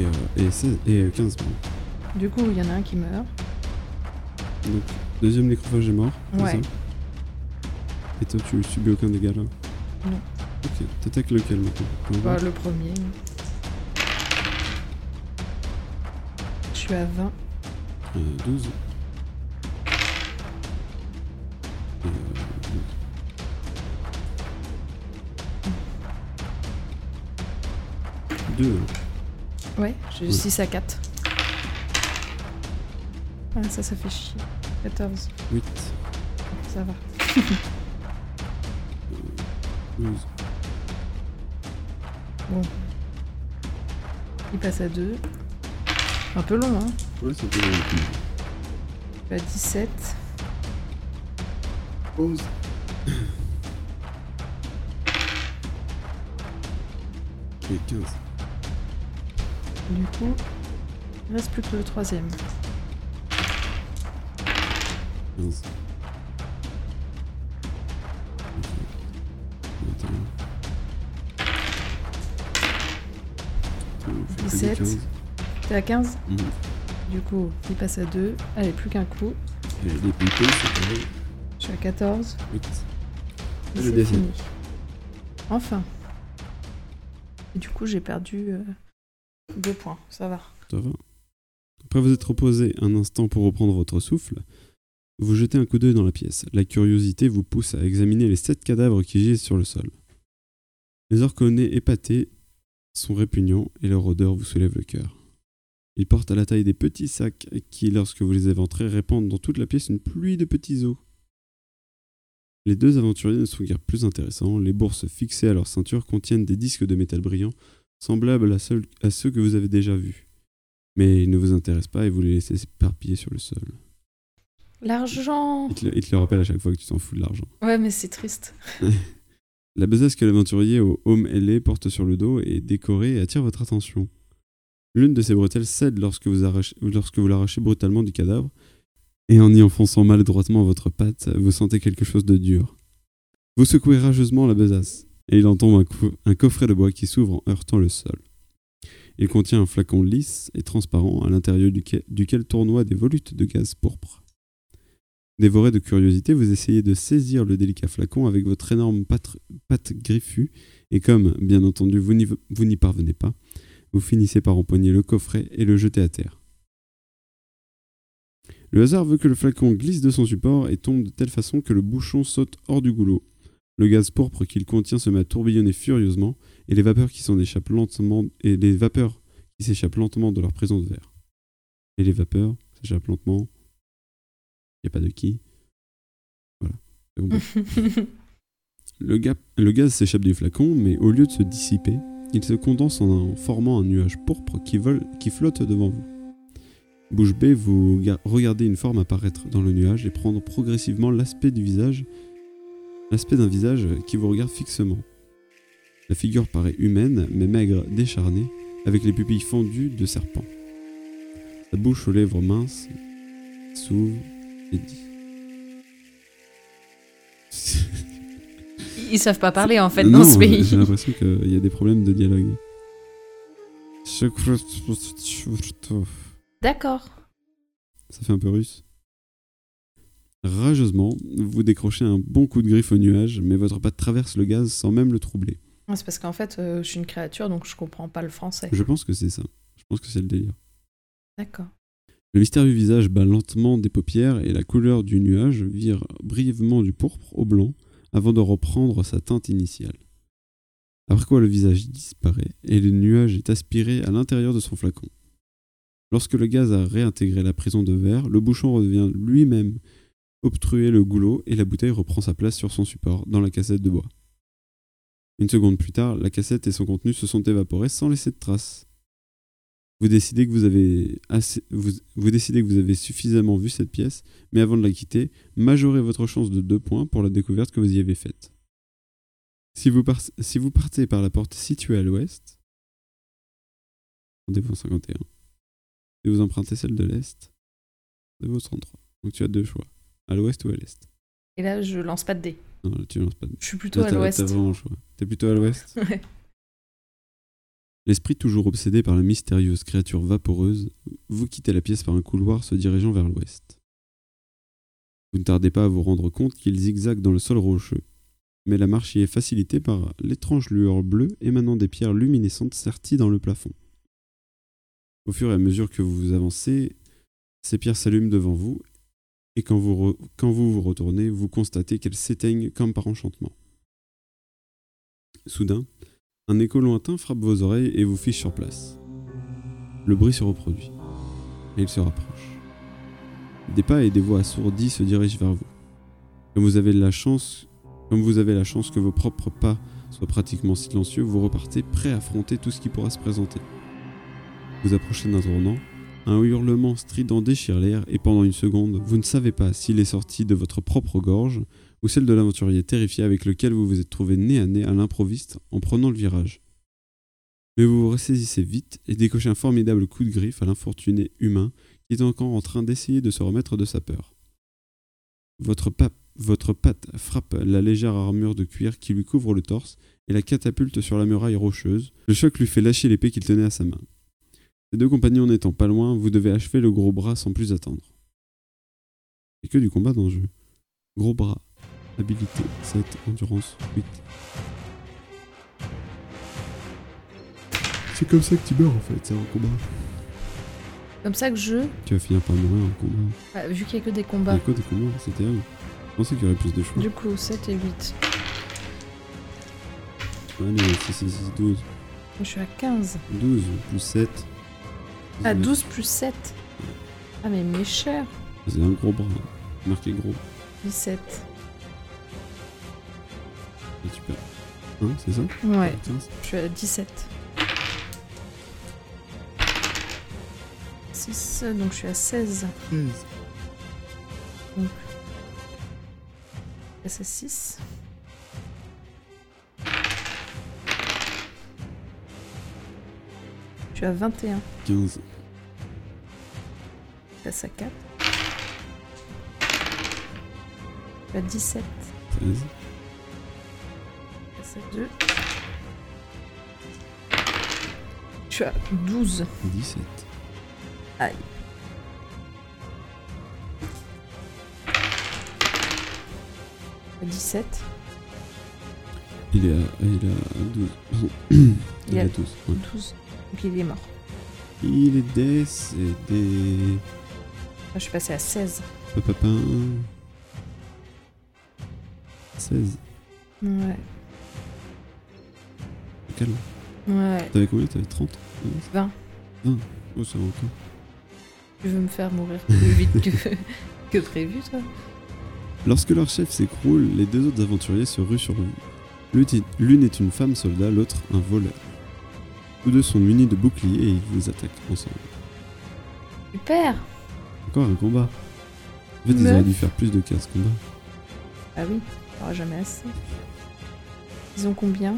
Et, euh, et, 16, et euh, 15, pardon. Du coup, il y en a un qui meurt. Donc, deuxième nécrophage est mort. Ouais. et toi, tu subis aucun dégât là? Non. Ok, t'attaques lequel maintenant? Bah, le premier. Je suis à 20. Euh, 12. Et, euh, 2. Ouais, j'ai Ouais. 6 à 4. Ah, ça, ça fait chier. 14. 8. Ça va. 12. Bon. Il passe à 2. Un peu long, hein. Ouais, c'est peu long. Suis à 17. 11. Et 15. Du coup, il reste plus que le troisième. 15. 17. 15. T'es à 15 Mhm. Du coup, il passe à 2. Allez, plus qu'un coup. Et les c'est pareil. Je suis à 14. 8. Et décide. fini. Enfin. Et du coup, j'ai perdu 2 points. Ça va. Ça va. Après vous être reposé un instant pour reprendre votre souffle, vous jetez un coup d'œil dans la pièce. La curiosité vous pousse à examiner les sept cadavres qui gisent sur le sol. Les orconés épatés sont répugnants et leur odeur vous soulève le cœur. Ils portent à la taille des petits sacs qui, lorsque vous les éventrez, répandent dans toute la pièce une pluie de petits os. Les deux aventuriers ne sont guère plus intéressants. Les bourses fixées à leur ceinture contiennent des disques de métal brillant, semblables à, seul- à ceux que vous avez déjà vus. Mais ils ne vous intéressent pas et vous les laissez s'éparpiller sur le sol. L'argent Ils te, le- ils te le rappellent à chaque fois que tu t'en fous de l'argent. Ouais, mais c'est triste. *laughs* La besace que l'aventurier au home ailé porte sur le dos est décorée et attire votre attention. L'une de ces bretelles cède lorsque vous, arrachez- lorsque vous l'arrachez brutalement du cadavre, et en y enfonçant maladroitement votre patte, vous sentez quelque chose de dur. Vous secouez rageusement la besace, et il en tombe un, un coffret de bois qui s'ouvre en heurtant le sol. Il contient un flacon lisse et transparent à l'intérieur duquel, tournoient des volutes de gaz pourpre. Dévoré de curiosité, vous essayez de saisir le délicat flacon avec votre énorme patte, patte griffue, et comme, bien entendu, vous n'y parvenez pas, Vous finissez par empoigner le coffret et le jeter à terre. Le hasard veut que le flacon glisse de son support et tombe de telle façon que le bouchon saute hors du goulot. Le gaz pourpre qu'il contient se met à tourbillonner furieusement et les vapeurs qui s'en échappent lentement et les vapeurs qui s'échappent lentement de leur présence vert. Et les vapeurs s'échappent lentement. Il n'y a pas de qui. Voilà. *laughs* Le, ga- le gaz s'échappe du flacon, mais au lieu de se dissiper, il se condense en, un- formant un nuage pourpre qui, vole, qui flotte devant vous. Bouche bée, vous ga- regardez une forme apparaître dans le nuage et prendre progressivement l'aspect du visage, l'aspect d'un visage qui vous regarde fixement. La figure paraît humaine, mais maigre, décharnée, avec les pupilles fendues de serpent. Sa bouche aux lèvres minces s'ouvre et dit. Ils savent pas parler en fait Non, dans ce pays. J'ai l'impression qu'il y a des problèmes de dialogue. D'accord. Ça fait un peu russe. Rageusement, vous décrochez un bon coup de griffe au nuage, mais votre patte traverse le gaz sans même le troubler. C'est parce qu'en fait, euh, je suis une créature donc je comprends pas le français. Je pense que c'est ça. Je pense que c'est le délire. D'accord. Le mystérieux visage bat lentement des paupières et la couleur du nuage vire brièvement du pourpre au blanc avant de reprendre sa teinte initiale. Après quoi le visage disparaît et le nuage est aspiré à l'intérieur de son flacon. Lorsque le gaz a réintégré la prison de verre, le bouchon revient lui-même obstruer le goulot et la bouteille reprend sa place sur son support dans la cassette de bois. Une seconde plus tard, la cassette et son contenu se sont évaporés sans laisser de traces. Vous décidez que vous avez vous, vous vous suffisamment vu cette pièce, mais avant de la quitter, majorez votre chance de deux points pour la découverte que vous y avez faite. Si vous, vous partez par la porte située à l'ouest, 51. Si vous empruntez celle de l'est, rendez-vous au 33. Donc tu as deux choix, à l'ouest ou à l'est? Et là, je lance pas de dés. Non, là, tu lances pas de Je suis plutôt Là, à l'ouest. T'es plutôt à l'ouest? *laughs* Ouais. L'esprit toujours obsédé par la mystérieuse créature vaporeuse, vous quittez la pièce par un couloir se dirigeant vers l'ouest. Vous ne tardez pas à vous rendre compte qu'il zigzague dans le sol rocheux, mais la marche y est facilitée par l'étrange lueur bleue émanant des pierres luminescentes serties dans le plafond. Au fur et à mesure que vous avancez, ces pierres s'allument devant vous, et quand vous, quand vous vous retournez, vous constatez qu'elles s'éteignent comme par enchantement. Soudain, un écho lointain frappe vos oreilles et vous fiche sur place. Le bruit se reproduit, et il se rapproche. Des pas et des voix assourdies se dirigent vers vous. Comme vous avez la chance, comme vous avez la chance que vos propres pas soient pratiquement silencieux, vous repartez prêt à affronter tout ce qui pourra se présenter. Vous approchez d'un tournant, un hurlement strident déchire l'air et pendant une seconde, vous ne savez pas s'il est sorti de votre propre gorge ou celle de l'aventurier terrifié avec lequel vous vous êtes trouvé nez à nez à l'improviste en prenant le virage. Mais vous vous ressaisissez vite et décochez un formidable coup de griffe à l'infortuné humain qui est encore en train d'essayer de se remettre de sa peur. Votre, votre patte frappe la légère armure de cuir qui lui couvre le torse et la catapulte sur la muraille rocheuse. Le choc lui fait lâcher l'épée qu'il tenait à sa main. Ses deux compagnons n'étant pas loin, vous devez achever le gros bras sans plus attendre. Et que du combat dans le jeu. Gros bras. Habilité 7, endurance 8. C'est comme ça que tu meurs en fait, c'est un combat. Comme ça que je. Tu vas finir par mourir en combat. Ah, vu qu'il y a que des Il combats. a quoi des combats C'est terrible. Je pensais qu'il y aurait plus de choix. Du coup, 7 et 8. Allez, 6, 6, 6, 12. Je suis à 15. 12 plus 7. Ah, 12 plus 7. Ah, mais mes chers. C'est un gros bras. Marqué gros. 17. Et tu perds. Hein, c'est ça? Ouais, 15 je suis à 17. 6, donc je suis à 16. 16. Je passe à 6. Je suis à 21. 15. Passe à 4. Je suis à 17. 13. Je passe à 2. Je suis à 12. 17. Aïe. À 17. Il est à, il est à 12. *coughs* il est à 12. ouais. 12. Donc il est mort. Il est décédé. Je suis passée à 16. Papa. 16. Ouais. Calme. Ouais. T'avais combien? T'avais 30 20. Oh, ça va encore. Tu veux me faire mourir plus vite que, que prévu, toi? Lorsque leur chef s'écroule, les deux autres aventuriers se ruent sur est- L'une est une femme soldat, l'autre un voleur. Tous deux sont munis de boucliers et ils vous attaquent ensemble. Super Encore un combat. En fait, ils auraient dû faire plus de 15 combats. Ah oui, on aura jamais assez. Ils ont combien?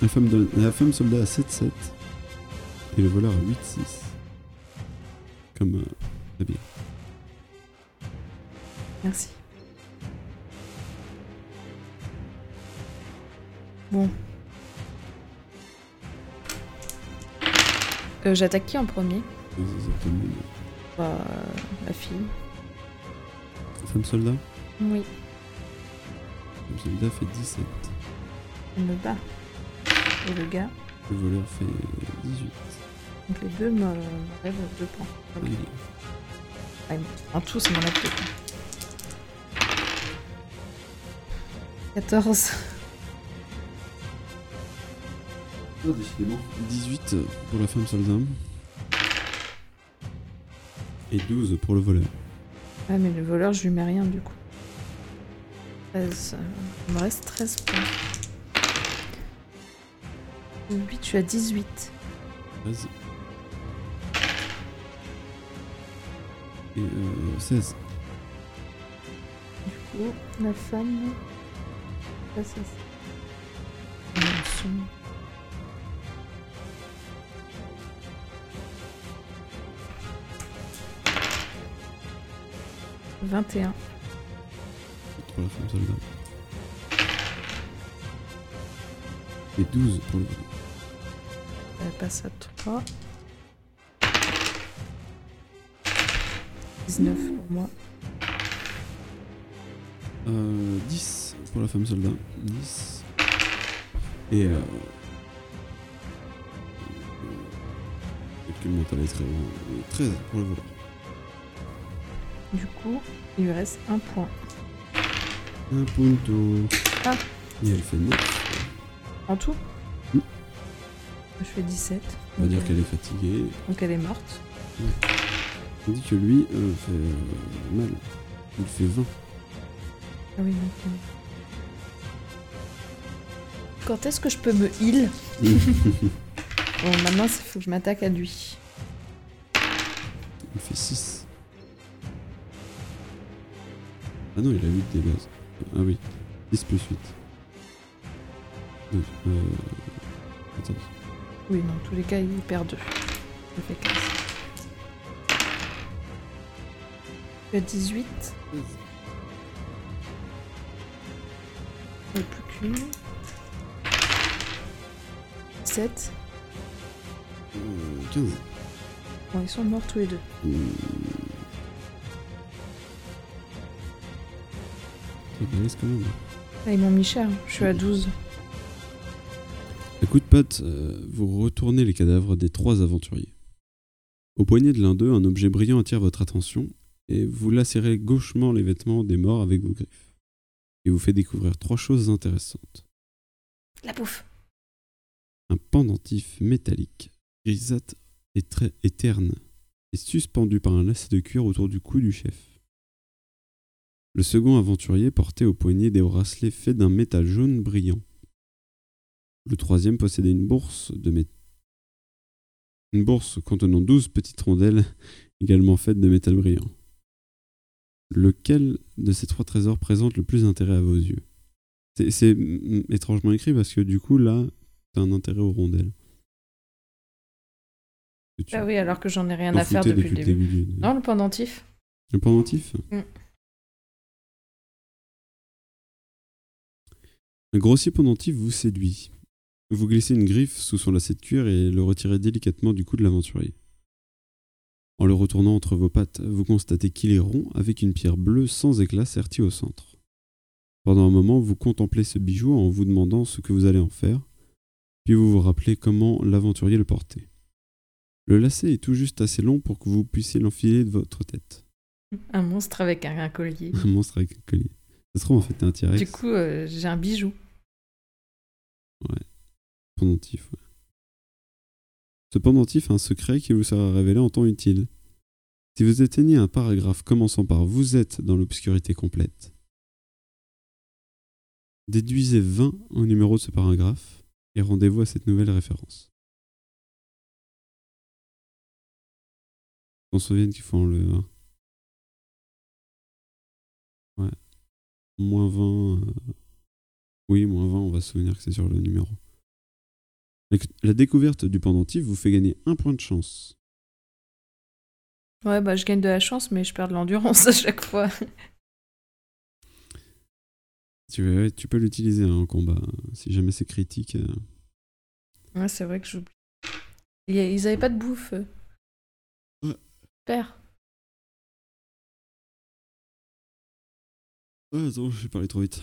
La femme, de- la femme soldat a 7-7 et le voleur a 8-6. Comme euh, la bière. Merci. Bon. Euh, J'attaque qui en premier C'est Bah, La fille. La femme soldat Oui, La femme soldat fait 17. elle me bat. Et le gars. Le voleur fait 18. Donc les deux me rêvent deux points. Ah, En tout, ça m'enlève deux points. 14. Ah, 18 pour la femme sur les hommes. Et 12 pour le voleur. Ah, mais le voleur, je lui mets rien du coup. 13. Euh, il me reste 13 points. 8, je suis à 18. Et euh, 16. Du coup, la femme. La 16. 21. pour la femme soldat. Et 12 pour le voleur. Elle passe à 3. 19 pour moi. Euh, 10 pour la femme soldat. 10. Et euh... Très bon. Et 13 pour le voleur. Du coup, il lui reste un point. Un punto. Ah. Et elle fait 9. En tout. Je fais 17. On va dire elle- qu'elle est fatiguée. donc elle est morte. On dit que lui euh, fait euh, mal. Il fait 20. Ah oui, donc. euh, Quand est-ce que je peux me heal *laughs* Bon, maintenant, il faut que je m'attaque à lui. Il fait 6. Ah non, il a 8 des bases. Ah oui, 10 plus 8. Deux, Euh... 14. Oui, dans tous les cas, il perd 2. Ça fait 15. Je suis à 18. Et plus qu'une. 7. Euh, 15. Bon, ils sont morts tous les deux. Mmh. Quand même. Là, ils m'ont mis cher. Je suis à 12. À coup de patte, euh, vous retournez les cadavres des trois aventuriers. Au poignet de l'un d'eux, un objet brillant attire votre attention et vous lacérez gauchement les vêtements des morts avec vos griffes. Et vous fait découvrir trois choses intéressantes. La bouffe. Un pendentif métallique, grisâtre et très et terne, est suspendu par un lacet de cuir autour du cou du chef. Le second aventurier portait au poignet des bracelets faits d'un métal jaune brillant. Le troisième possédait une bourse de mé- une bourse contenant douze petites rondelles également faites de métal brillant. Lequel de ces trois trésors présente le plus d'intérêt à vos yeux? C'est- étrangement écrit parce que du coup là, t'as un intérêt aux rondelles. Ah oui, alors que j'en ai rien à faire depuis, le début. Non, le pendentif. Le pendentif? Mm. Un grossier pendentif vous séduit. Vous glissez une griffe sous son lacet de cuir et le retirez délicatement du cou de l'aventurier. En le retournant entre vos pattes, vous constatez qu'il est rond avec une pierre bleue sans éclat sertie au centre. Pendant un moment, vous contemplez ce bijou en vous demandant ce que vous allez en faire, puis vous vous rappelez comment l'aventurier le portait. Le lacet est tout juste assez long pour que vous puissiez l'enfiler de votre tête. Un monstre avec un, un collier. Un monstre avec un collier. Ça se trouve, en fait, t'es un Du coup, euh, j'ai un bijou. Ouais. Pendentif, ouais. Ce pendentif a un secret qui vous sera révélé en temps utile. Si vous atteignez un paragraphe commençant par Vous êtes dans l'obscurité complète, déduisez 20 au numéro de ce paragraphe et rendez-vous à cette nouvelle référence. On se souvient qu'il faut enlever 20. Moins 20. euh, Oui, moins 20, on va se souvenir que c'est sur le numéro. La- découverte du pendentif vous fait gagner un point de chance. Ouais, bah je gagne de la chance, mais je perds de l'endurance à chaque fois. Tu, peux l'utiliser hein, en combat. Si jamais c'est critique. euh. Ouais, c'est vrai que j'oublie. Il y a- Ils avaient pas de bouffe. Ouais. Super. Ouais, attends, j'ai parlé trop vite.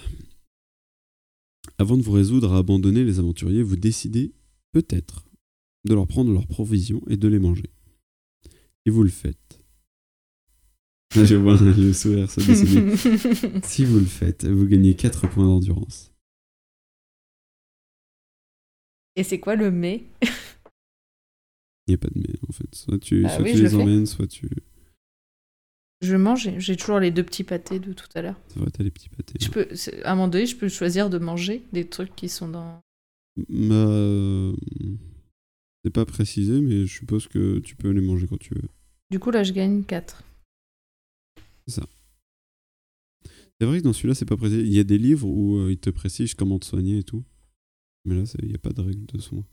Avant de vous résoudre à abandonner les aventuriers, vous décidez, peut-être, de leur prendre leurs provisions et de les manger. Et vous le faites. Ah, *laughs* Je vois le sourire se dessiner. *laughs* Si vous le faites, vous gagnez 4 points d'endurance. Et c'est quoi le mais? Il n'y a pas de mais en fait. Soit tu, Bah soit oui, tu les fais. emmènes, soit tu. Je mange, j'ai- toujours les deux petits pâtés de tout à l'heure. C'est vrai, t'as les petits pâtés. Je peux, c'est- à un moment donné, je peux choisir de manger des trucs qui sont dans. Bah, c'est pas précisé, mais je suppose que tu peux les manger quand tu veux. Du coup, là, je gagne 4. C'est vrai que dans celui-là, c'est pas précisé. Il y a des livres où euh, ils te précisent comment te soigner et tout. Mais là, c'est- il n'y a pas de règle de soin.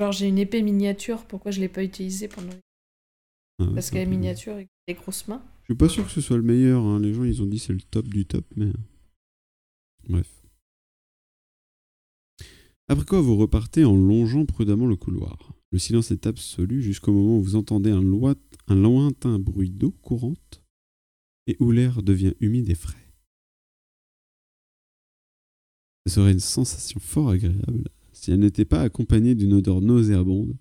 Genre, j'ai une épée miniature, pourquoi je l'ai pas utilisée pendant. Ah ouais, Parce c'est qu'elle est miniature et des grosses mains. Je suis pas sûr que ce soit le meilleur. hein. Les gens, ils ont dit c'est le top du top, mais. Bref. Après quoi, vous repartez en longeant prudemment le couloir. Le silence est absolu jusqu'au moment où vous entendez un, un lointain bruit d'eau courante et où l'air devient humide et frais. Ce serait une sensation fort agréable si elle n'était pas accompagnée d'une odeur nauséabonde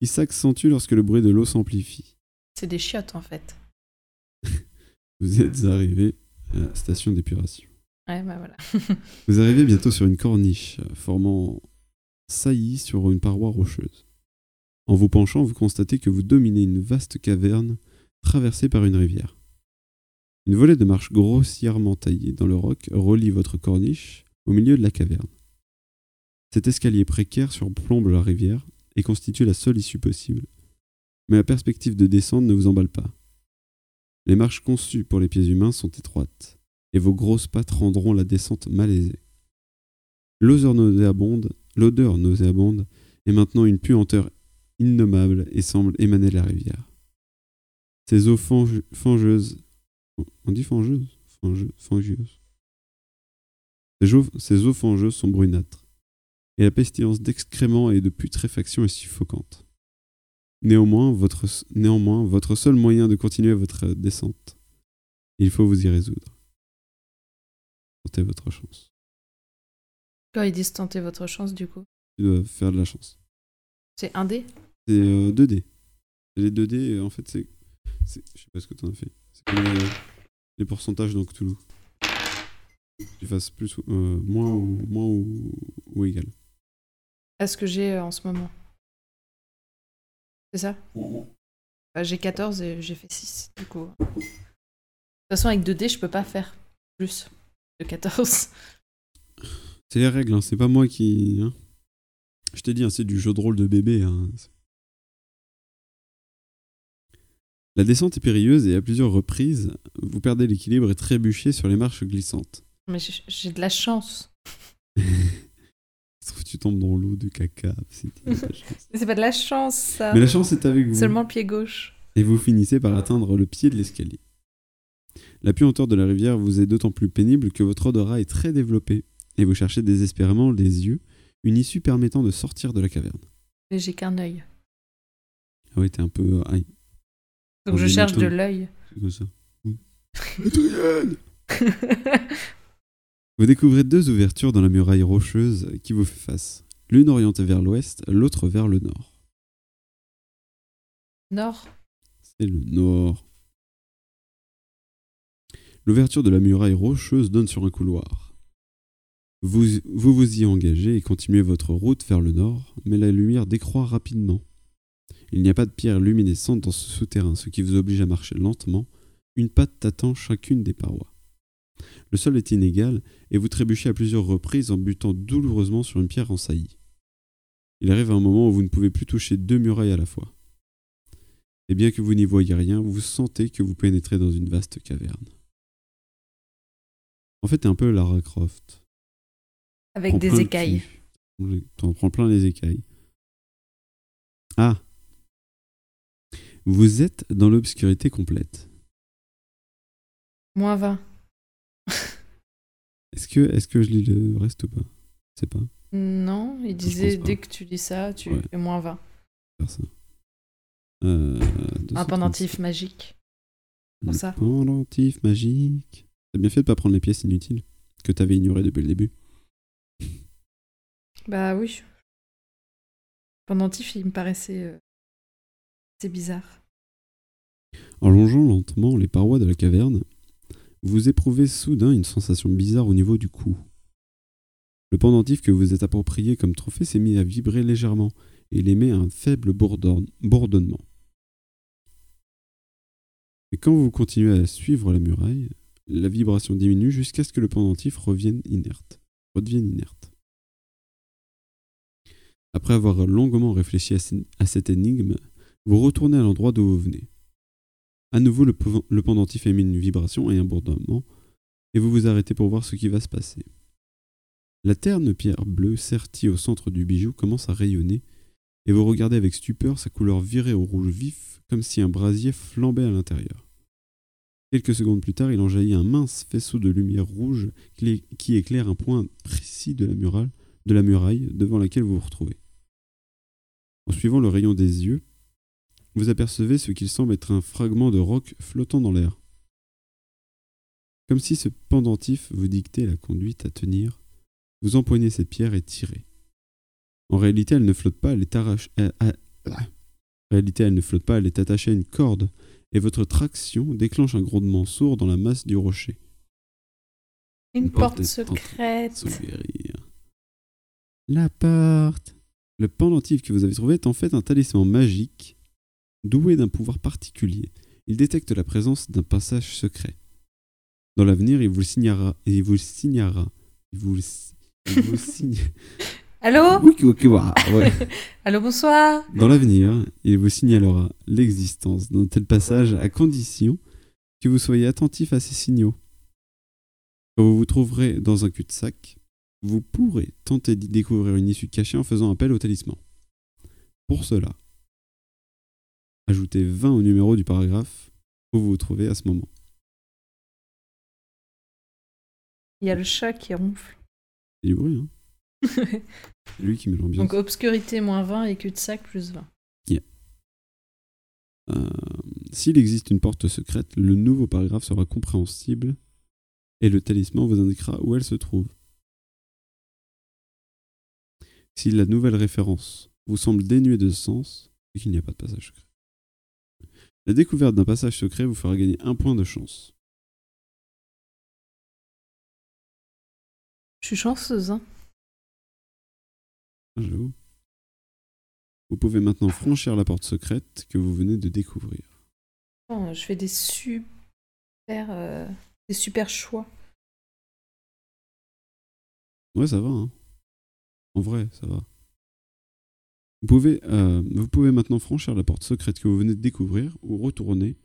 qui s'accentue lorsque le bruit de l'eau s'amplifie. C'est des chiottes, en fait. Vous êtes arrivé à la station d'épuration. Ouais, bah voilà. *laughs* Vous arrivez bientôt sur une corniche euh, formant saillie sur une paroi rocheuse. En vous penchant, vous constatez que vous dominez une vaste caverne traversée par une rivière. Une volée de marches grossièrement taillée dans le roc relie votre corniche au milieu de la caverne. Cet escalier précaire surplombe la rivière et constitue la seule issue possible. Mais la perspective de descendre ne vous emballe pas. Les marches conçues pour les pieds humains sont étroites et vos grosses pattes rendront la descente malaisée. L'odeur nauséabonde, l'odeur nauséabonde est maintenant une puanteur innommable et semble émaner de la rivière. Ces eaux fange- fangeuses, on dit fangeuses, eaux, ces eaux fangeuses sont brunâtres et la pestilence d'excréments et de putréfaction est suffocante. Néanmoins votre, néanmoins, votre seul moyen de continuer votre descente, il faut vous y résoudre. Tentez votre chance. Quand ils disent tenter votre chance, du coup? Tu dois faire de la chance. C'est un dé? C'est euh, 2D. Et les 2D, euh, en fait, c'est. Je sais pas ce que t'en as fait. C'est comme les, les pourcentages dans Cthulhu. Tu fasses plus, euh, moins, ou, moins ou, ou égal. Est-ce que j'ai euh, en ce moment C'est ça Bah, J'ai 14 et j'ai fait 6, du coup. De toute façon, avec 2 dés, je peux pas faire plus de 14. *laughs* C'est les règles, hein, c'est pas moi qui. hein. Je t'ai dit, hein, c'est du jeu de rôle de bébé. hein. La descente est périlleuse et à plusieurs reprises, vous perdez l'équilibre et trébuchez sur les marches glissantes. Mais j'ai de la chance. *laughs* Trouve, tu tombes dans l'eau de caca. c'est- pas *laughs* de chance. Mais c'est pas de la chance, ça. Mais la chance est avec vous. Seulement le pied gauche. et vous finissez par atteindre le pied de l'escalier. La puanteur de la rivière vous est d'autant plus pénible que votre odorat est très développé et vous cherchez désespérément les yeux une issue permettant de sortir de la caverne. Mais j'ai qu'un œil. Ah oui, t'es un peu... aïe, Donc On je cherche de l'œil. c'est comme ça? Oui. *laughs* Vous découvrez deux ouvertures dans la muraille rocheuse qui vous fait face. L'une orientée vers l'ouest, l'autre vers le nord. Nord. C'est le nord. L'ouverture de la muraille rocheuse donne sur un couloir. Vous, vous vous y engagez et continuez votre route vers le nord, mais la lumière décroît rapidement. Il n'y a pas de pierre luminescente dans ce souterrain, ce qui vous oblige à marcher lentement. Une patte t'attend chacune des parois. Le sol est inégal et vous trébuchez à plusieurs reprises en butant douloureusement sur une pierre en saillie. Il arrive un moment où vous ne pouvez plus toucher deux murailles à la fois. Et bien que vous n'y voyez rien, vous sentez que vous pénétrez dans une vaste caverne. En fait, un peu Lara Croft. Avec Prends des écailles. T'en prends plein les écailles. Ah Vous êtes dans l'obscurité complète. Moins 20. Est-ce que, est que je lis le reste ou pas? Je sais pas. Non, il disait dès que tu lis ça, tu Ouais. fais moins 20. Faire ça. Euh, Un 236. pendentif magique. pour ça. pendentif magique. T'as bien fait de pas prendre les pièces inutiles que t'avais ignorées depuis le début. Bah oui. Pendentif, il me paraissait. euh, C'est bizarre. En longeant lentement les parois de la caverne, vous éprouvez soudain une sensation bizarre au niveau du cou. Le pendentif que vous êtes approprié comme trophée s'est mis à vibrer légèrement et il émet un faible bourdon- bourdonnement. Et quand vous continuez à suivre la muraille, la vibration diminue jusqu'à ce que le pendentif revienne inerte. Redevienne inerte. Après avoir longuement réfléchi à cette énigme, vous retournez à l'endroit d'où vous venez. À nouveau, le, pen- le pendentif émet une vibration et un bourdonnement, et vous vous arrêtez pour voir ce qui va se passer. La terne pierre bleue sertie au centre du bijou commence à rayonner, et vous regardez avec stupeur sa couleur virée au rouge vif, comme si un brasier flambait à l'intérieur. Quelques secondes plus tard, il en jaillit un mince faisceau de lumière rouge qui éclaire un point précis de la de la muraille devant laquelle vous vous retrouvez. En suivant le rayon des yeux, vous apercevez ce qu'il semble être un fragment de roc flottant dans l'air. Comme si ce pendentif vous dictait la conduite à tenir, vous empoignez cette pierre et tirez. En réalité, elle ne flotte pas, elle est arrache- euh, euh, ah. En réalité, elle ne flotte pas, elle est attachée à une corde, et votre traction déclenche un grondement sourd dans la masse du rocher. Une, Une porte porte, secrète. La porte. Le pendentif que vous avez trouvé est en fait un talisman magique doué d'un pouvoir particulier. Il détecte la présence d'un passage secret. Dans l'avenir, il vous le signalera. Et il vous le signalera. Il vous le il vous *laughs* Allô? Ouais. *laughs* Allô, bonsoir Dans l'avenir, il vous signalera l'existence d'un tel passage à condition que vous soyez attentif à ces signaux. Quand vous vous trouverez dans un cul-de-sac, vous pourrez tenter d'y découvrir une issue cachée en faisant appel au talisman. Pour cela, ajoutez 20 au numéro du paragraphe où vous vous trouvez à ce moment. Il y a le chat qui ronfle. Il y a du bruit, hein C'est *laughs* lui qui met l'ambiance. Donc obscurité moins 20 et cul-de-sac plus 20. Euh, S'il existe une porte secrète, le nouveau paragraphe sera compréhensible et le talisman vous indiquera où elle se trouve. Si la nouvelle référence vous semble dénuée de sens, c'est qu'il n'y a pas de passage secret. La découverte d'un passage secret vous fera gagner un point de chance. Je suis chanceuse, hein. Ah, J'avoue. Vous pouvez maintenant franchir la porte secrète que vous venez de découvrir. Oh, je fais des super, euh, des super choix. Ouais, ça va. Hein. En vrai, ça va. Vous pouvez, euh, vous pouvez maintenant franchir la porte secrète que vous venez de découvrir ou retourner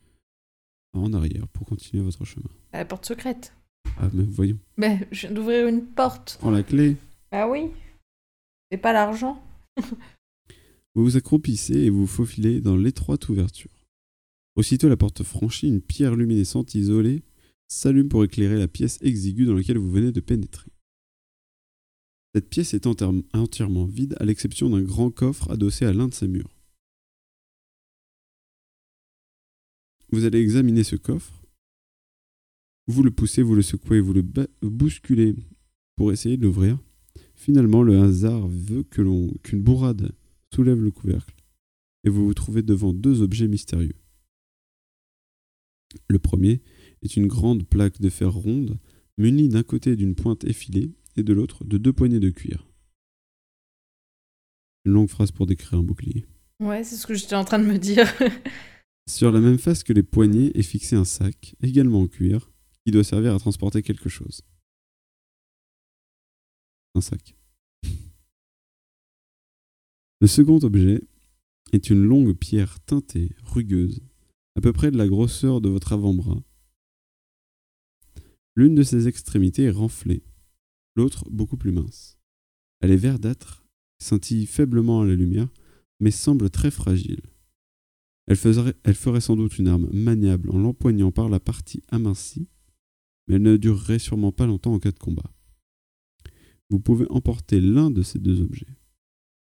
en arrière pour continuer votre chemin. La porte secrète. Ah, mais voyons. Mais je viens d'ouvrir une porte. Prends la clé. Bah oui. C'est pas l'argent. *laughs* Vous vous accroupissez et vous vous faufilez dans l'étroite ouverture. Aussitôt la porte franchie, une pierre luminescente isolée s'allume pour éclairer la pièce exiguë dans laquelle vous venez de pénétrer. Cette pièce est entièrement- vide à l'exception d'un grand coffre adossé à l'un de ses murs. Vous allez examiner ce coffre. Vous le poussez, vous le secouez, vous le bousculez pour essayer de l'ouvrir. Finalement, le hasard veut qu'une bourrade soulève le couvercle et vous vous trouvez devant deux objets mystérieux. Le premier est une grande plaque de fer ronde munie d'un côté d'une pointe effilée et de l'autre de deux poignées de cuir. Une longue phrase pour décrire un bouclier. Ouais, c'est ce que j'étais en train de me dire. *laughs* Sur la même face que les poignées est fixé un sac, également en cuir, qui doit servir à transporter quelque chose. Un sac. *laughs* Le second objet est une longue pierre teintée, rugueuse, à peu près de la grosseur de votre avant-bras. L'une de ses extrémités est renflée, l'autre beaucoup plus mince. Elle est verdâtre, scintille faiblement à la lumière, mais semble très fragile. Elle, ferait, sans doute une arme maniable en l'empoignant par la partie amincie, mais elle ne durerait sûrement pas longtemps en cas de combat. Vous pouvez emporter l'un de ces deux objets,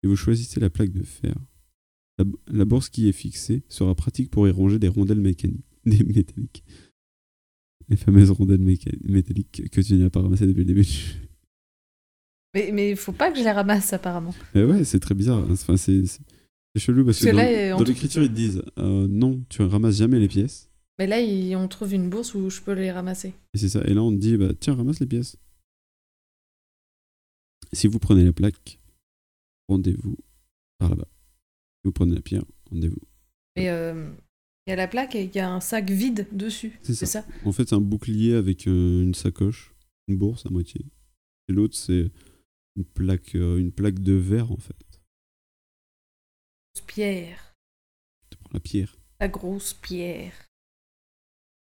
et vous choisissez la plaque de fer. La, bourse qui est fixée sera pratique pour y ranger des rondelles mécaniques, *laughs* métalliques. Les fameuses rondelles métalliques que tu n'as pas ramassées depuis le début. Mais mais faut pas que je les ramasse apparemment. Mais ouais, c'est très bizarre. Enfin, c'est chelou parce, Parce que que dans, dans l'écriture, ils te disent euh, non, tu ramasses jamais les pièces. Mais là, il- on trouve une bourse où je peux les ramasser. Et c'est ça. Et là, on te dit bah, tiens, ramasse les pièces. Si vous prenez la plaque, rendez-vous par là-bas. Si vous prenez la pierre, rendez-vous. Mais euh, il y a la plaque et il y a un sac vide dessus. C'est ça. En fait, c'est un bouclier avec euh, une sacoche, une bourse à moitié. Et l'autre, c'est une plaque, euh, une plaque de verre, en fait. Pierre. Tu prends la pierre. La grosse pierre.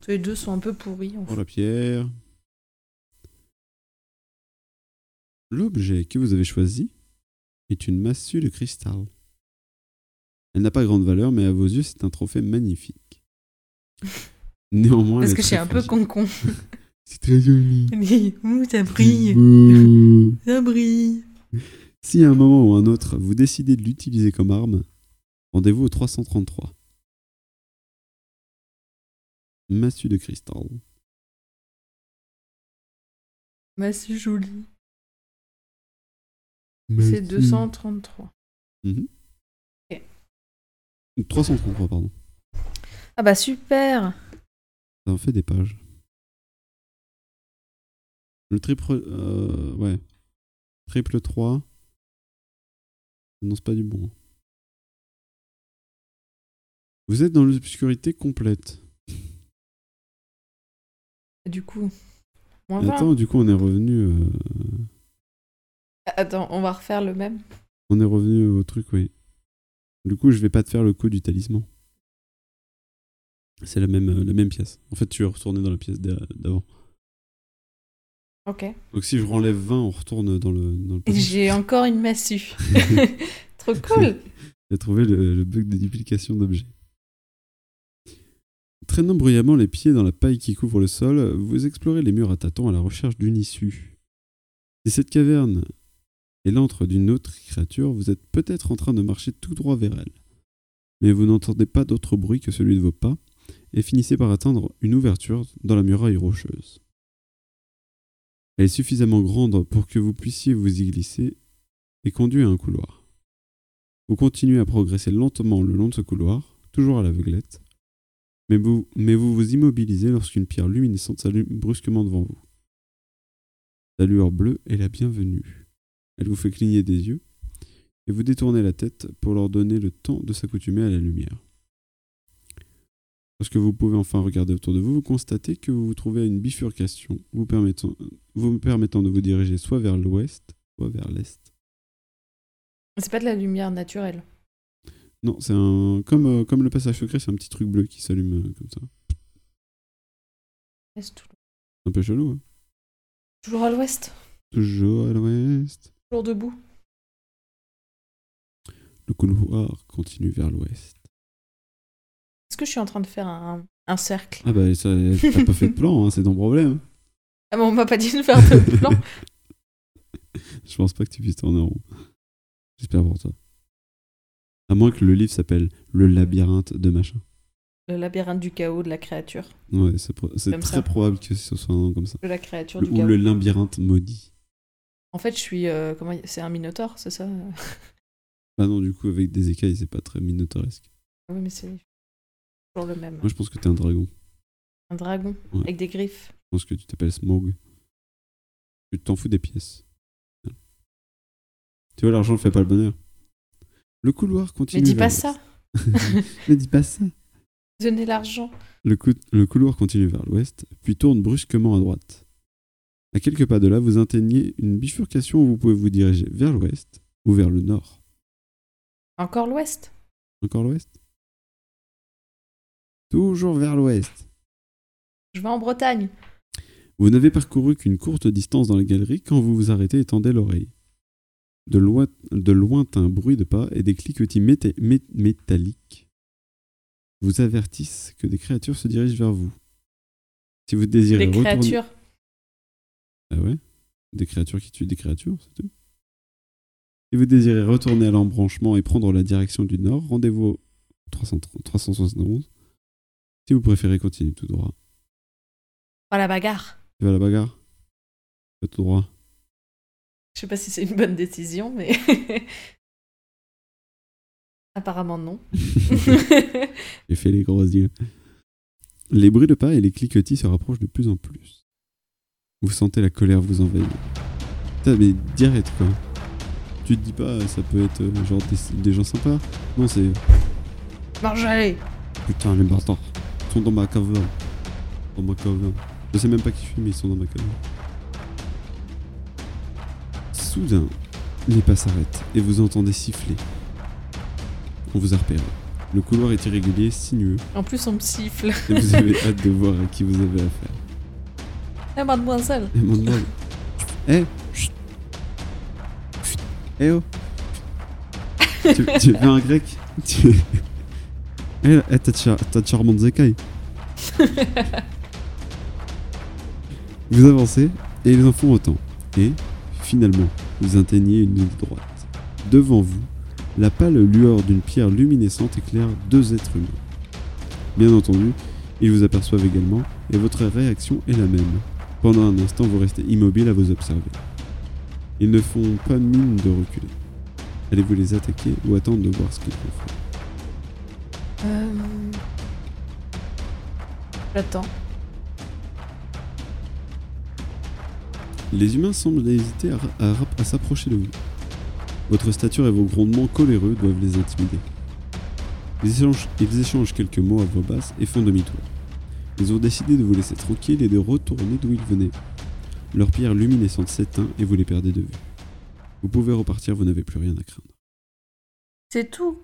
Les deux sont un peu pourris. en fait. la pierre. L'objet que vous avez choisi est une massue de cristal. Elle n'a pas grande valeur, mais à vos yeux, c'est un trophée magnifique. *laughs* Néanmoins, Parce elle est que je suis un peu con-con. *laughs* C'est très joli. Ouh, ça brille. *laughs* Ça brille. Si à un moment ou un autre, vous décidez de l'utiliser comme arme, rendez-vous au 333. Massue de cristal. Massue. C'est 233. Mhm. Ok. 333, pardon. Ah bah super. Ça en fait des pages. Le triple. euh, ouais. Triple 3. Ça n'annonce pas du bon. Vous êtes dans l'obscurité complète. Du coup, moins Mais 20. Attends, du coup, on est revenu. euh, Attends, on va refaire le même. On est revenu au truc, oui. Du coup, je vais pas te faire le coup du talisman. C'est la même, euh, la même pièce. En fait, tu es retourné dans la pièce d'a- d'avant. Ok. Donc, si je renlève 20, on retourne dans le. Dans le Et j'ai encore une massue. *laughs* Trop cool. J'ai trouvé le, le bug de duplication d'objets. Traînant bruyamment les pieds dans la paille qui couvre le sol, vous explorez les murs à tâtons à la recherche d'une issue. Si cette caverne est l'antre d'une autre créature, vous êtes peut-être en train de marcher tout droit vers elle. Mais vous n'entendez pas d'autre bruit que celui de vos pas et finissez par atteindre une ouverture dans la muraille rocheuse. Elle est suffisamment grande pour que vous puissiez vous y glisser et conduit à un couloir. Vous continuez à progresser lentement le long de ce couloir, toujours à l'aveuglette, mais vous, mais vous vous immobilisez lorsqu'une pierre luminescente s'allume brusquement devant vous. La lueur bleue est la bienvenue. Elle vous fait cligner des yeux, et vous détournez la tête pour leur donner le temps de s'accoutumer à la lumière. Lorsque vous pouvez enfin regarder autour de vous, vous constatez que vous vous trouvez à une bifurcation vous permettant, vous permettant de vous diriger soit vers l'ouest, soit vers l'est. C'est pas de la lumière naturelle. Non, c'est un comme, euh, comme le passage secret, c'est un petit truc bleu qui s'allume euh, comme ça. Est tout- C'est un peu chelou, hein Toujours à l'ouest. Toujours à l'ouest. Toujours debout. Le couloir continue vers l'ouest. Est-ce que je suis en train de faire un, un cercle? Ah bah ça, t'as pas fait de plan, hein, c'est ton problème. Ah mais on m'a pas dit de faire de *laughs* plan? Je pense pas que tu puisses tourner en rond. J'espère pour toi. À moins que le livre s'appelle Le labyrinthe de machin. Le labyrinthe du chaos de la créature. Ouais, c'est pro- c'est Comme très ça. probable que ce soit un nom comme ça. De la créature Le- du ou chaos. le labyrinthe maudit. En fait, je suis. euh, comment C'est un minotaure, c'est ça? Ah non, du coup, avec des écailles, c'est pas très minotauresque. Oui, mais c'est toujours le même. Moi, je pense que t'es un dragon. Un dragon Ouais. avec des griffes. Je pense que tu t'appelles Smog. Tu t'en fous des pièces. Tu vois, l'argent ne fait pas le bonheur. Le couloir continue. Mais dis vers pas ça *laughs* Mais dis pas ça. Donnez l'argent Le, cou- le couloir continue vers l'ouest, puis tourne brusquement à droite. À quelques pas de là, vous atteignez une bifurcation où vous pouvez vous diriger vers l'ouest ou vers le nord. Encore l'ouest? Encore l'ouest? Toujours vers l'ouest. Je vais en Bretagne. Vous n'avez parcouru qu'une courte distance dans la galerie quand vous vous arrêtez et tendez l'oreille. De, loi- de lointains bruits de pas et des cliquetis méta- mé- métalliques vous avertissent que des créatures se dirigent vers vous. Si vous désirez Des retourner... créatures. Ah ouais? Des créatures qui tuent des créatures, c'est tout? Si vous désirez retourner à l'embranchement et prendre la direction du nord, rendez-vous au 330 371. Si vous préférez, continuez tout droit? Oh la bagarre. Tu vas à la bagarre? Fais tout droit? Je sais pas si c'est une bonne décision, mais. *laughs* Apparemment non. *laughs* J'ai fait les gros yeux. Les bruits de pas et les cliquetis se rapprochent de plus en plus. Vous sentez la colère vous envahir. Putain, mais direct quoi. Tu te dis pas, ça peut être euh, genre des, des gens sympas? Non, c'est. Mangez Putain, les bâtards. Ils sont dans ma cave. Dans ma cave. Je sais même pas qui je suis, mais ils sont dans ma cave. Soudain, les pas s'arrêtent et vous entendez siffler. On vous a repéré. Le couloir est irrégulier, sinueux, En plus, on me siffle. et vous avez hâte de voir à qui vous avez affaire. Eh, mademoiselle Eh, demande. Eh. Chut. Eh oh tu, tu veux un grec? Tu... Eh, eh, t'as de char- t'as de charmantes écailles. Vous avancez et ils en font autant. Et, finalement, vous atteignez une ligne droite. Devant vous, la pâle lueur d'une pierre luminescente éclaire deux êtres humains. Bien entendu, ils vous aperçoivent également et votre réaction est la même. Pendant un instant, vous restez immobile à vous observer. Ils ne font pas mine de reculer. Allez-vous les attaquer ou attendre de voir ce qu'ils vont faire Euh... J'attends. Les humains semblent hésiter à, à rap- à s'approcher de vous. Votre stature et vos grondements coléreux doivent les intimider. Ils échangent, ils échangent quelques mots à voix basse et font demi-tour. Ils ont décidé de vous laisser tranquille et de retourner d'où ils venaient. Leur pierre luminescente s'éteint et vous les perdez de vue. Vous pouvez repartir, vous n'avez plus rien à craindre. C'est tout.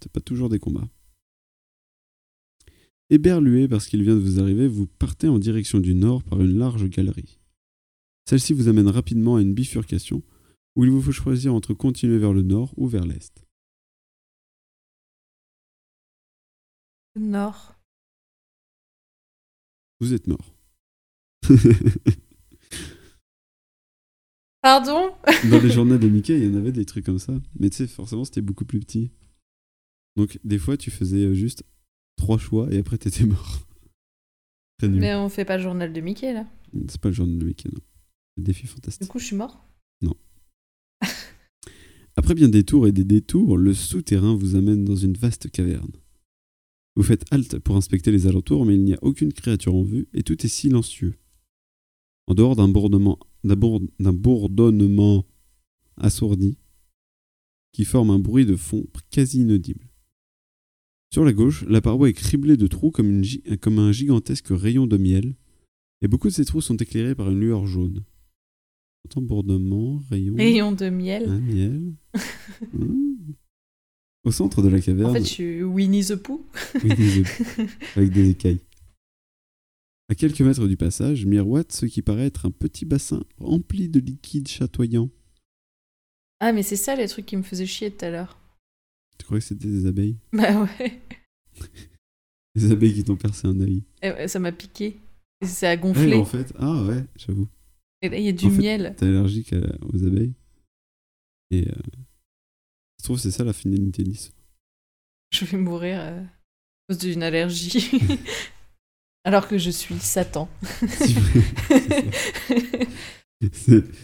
T'as pas toujours des combats. Éberlué parce qu'il vient de vous arriver, vous partez en direction du nord par une large galerie. Celle-ci vous amène rapidement à une bifurcation où il vous faut choisir entre continuer vers le nord ou vers l'est. Nord. Vous êtes mort. Pardon? Dans les journaux de Mickey, il y en avait des trucs comme ça. Mais tu sais, forcément, c'était beaucoup plus petit. Donc, des fois, tu faisais euh, juste trois choix et après, t'étais mort. *laughs* Mais on fait pas le journal de Mickey là. C'est pas le journal de Mickey, non. Le défi Du fantastique. coup, je suis mort? *laughs* Après bien des tours et des détours, le souterrain vous amène dans une vaste caverne. Vous faites halte pour inspecter les alentours, mais il n'y a aucune créature en vue et tout est silencieux. En dehors d'un bourdonnement, d'un bour- d'un bourdonnement assourdi qui forme un bruit de fond quasi inaudible. Sur la gauche, la paroi est criblée de trous comme, une gi- comme un gigantesque rayon de miel, et beaucoup de ces trous sont éclairés par une lueur jaune. Rayon. Rayon de miel. Un miel. Mmh. Au centre de la caverne, En fait, je suis Winnie the Pooh. oui, des œufs, avec des écailles. À quelques mètres du passage, miroite ce qui paraît être un petit bassin rempli de liquide chatoyant. Ah, mais c'est ça les trucs qui me faisaient chier tout à l'heure. Tu croyais que c'était des abeilles? Bah ouais. *laughs* Des abeilles qui t'ont percé un œil. Eh ouais, Ça m'a piqué. Et ça a Ouais, gonflé. en fait, ah ouais, j'avoue. Et là, il y a du en miel. T'es allergique à- aux abeilles. Et euh, je trouve que c'est ça la finalité de l'histoire. Je vais mourir euh, à cause d'une allergie. *laughs* Alors que je suis Satan. *laughs*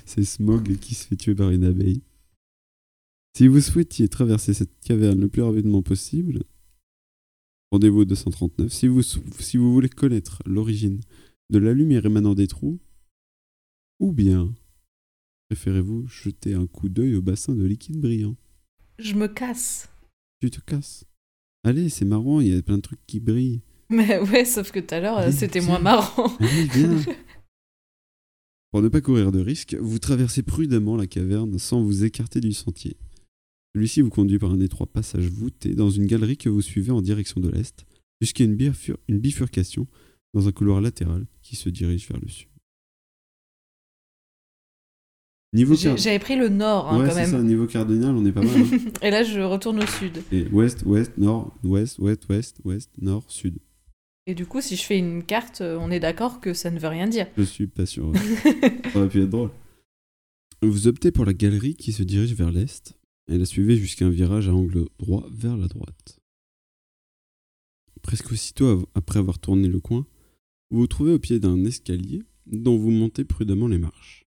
C'est Smog qui se fait tuer par une abeille. Si vous souhaitiez traverser cette caverne le plus rapidement possible, rendez-vous au 239. Si vous, si vous voulez connaître l'origine de la lumière émanant des trous, ou bien préférez-vous jeter un coup d'œil au bassin de liquide brillant? Je me casse. Tu te casses. Allez, c'est marrant, il y a plein de trucs qui brillent. Mais ouais, sauf que tout à l'heure, c'était moins marrant. Allez, viens. *laughs* Pour ne pas courir de risque, vous traversez prudemment la caverne sans vous écarter du sentier. Celui-ci vous conduit par un étroit passage voûté dans une galerie que vous suivez en direction de l'est, jusqu'à une, bifur- une bifurcation dans un couloir latéral qui se dirige vers le sud. Niveau, J'avais pris le nord hein, ouais, quand c'est même. ça, niveau cardinal, on est pas mal. hein. *laughs* Et là, je retourne au sud. Et ouest, ouest, nord, ouest, ouest, ouest, ouest, nord, sud. Et du coup, si je fais une carte, euh, on est d'accord que ça ne veut rien dire. Je suis pas sûr. *laughs* Ça aurait pu être drôle. Vous optez pour la galerie qui se dirige vers l'est et la suivez jusqu'à un virage à angle droit vers la droite. Presque aussitôt après avoir tourné le coin, vous vous trouvez au pied d'un escalier dont vous montez prudemment les marches.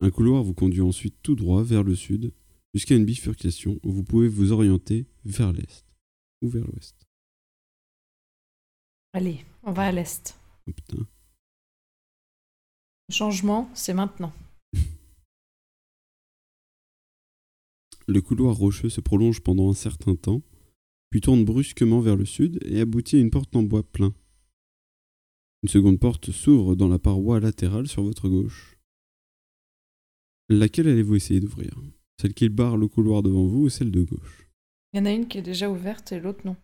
Un couloir vous conduit ensuite tout droit vers le sud jusqu'à une bifurcation où vous pouvez vous orienter vers l'est ou vers l'ouest. Allez, on va à l'est. Oh putain. Le changement, c'est maintenant. Le couloir rocheux se prolonge pendant un certain temps, puis tourne brusquement vers le sud et aboutit à une porte en bois plein. Une seconde porte s'ouvre dans la paroi latérale sur votre gauche. Laquelle allez-vous essayer d'ouvrir? Celle qui barre le couloir devant vous ou celle de gauche? Il y en a une qui est déjà ouverte et l'autre non.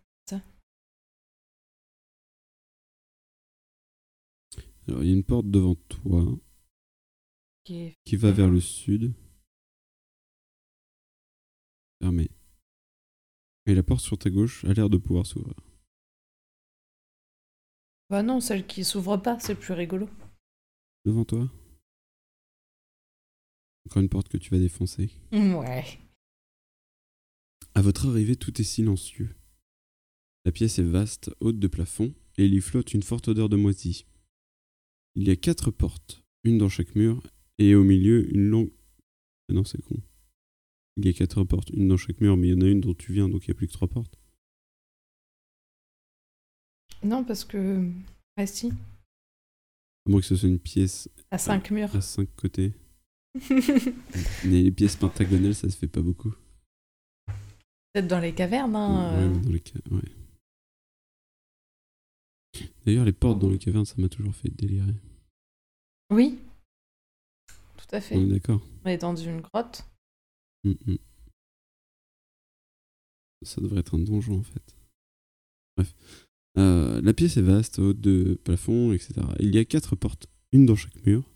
Alors, il y a une porte devant toi Qui est- qui va vers le sud. Fermée. Et la porte sur ta gauche a l'air de pouvoir s'ouvrir. Bah non, celle qui s'ouvre pas, c'est plus rigolo. Devant toi Encore une porte que tu vas défoncer. Ouais. À votre arrivée, tout est silencieux. La pièce est vaste, haute de plafond, et il y flotte une forte odeur de moisie. Il y a quatre portes, une dans chaque mur, et au milieu une longue. Ah non, c'est con. Il y a quatre portes, une dans chaque mur, mais il y en a une dont tu viens, donc il n'y a plus que trois portes. Non, parce que. Ah si, À moins que ce soit une pièce à cinq murs. à cinq côtés. Mais *laughs* les pièces pentagonales, ça se fait pas beaucoup. Peut-être dans les cavernes, hein. Ouais, euh. dans les ca- ouais. D'ailleurs, les portes dans les cavernes, ça m'a toujours fait délirer. Oui. Tout à fait. On est d'accord On est dans une grotte. Mm, mm. Ça devrait être un donjon en fait. Bref. Euh, la pièce est vaste, haute de plafond, etc. Il y a quatre portes, une dans chaque mur,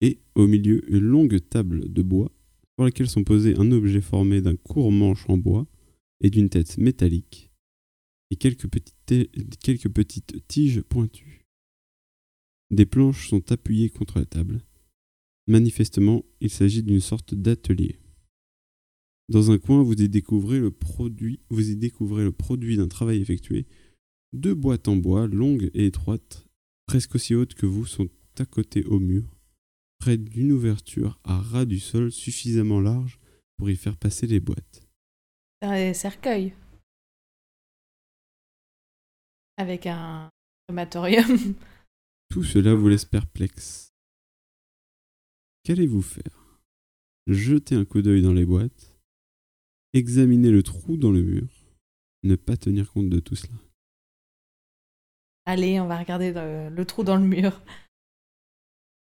et au milieu une longue table de bois sur laquelle sont posés un objet formé d'un court manche en bois et d'une tête métallique et quelques petites, ti- quelques petites tiges pointues. Des planches sont appuyées contre la table. Manifestement, il s'agit d'une sorte d'atelier. Dans un coin, vous y découvrez le produit, vous y découvrez le produit d'un travail effectué. Deux boîtes en bois, longues et étroites, presque aussi hautes que vous, sont à côté au mur, près d'une ouverture à ras du sol suffisamment large pour y faire passer les boîtes. Un cercueil. Avec un crématorium. *laughs* Tout cela vous laisse perplexe. Qu'allez-vous faire? Jeter un coup d'œil dans les boîtes, examiner le trou dans le mur, ne pas tenir compte de tout cela. Allez, on va regarder le, le trou dans le mur.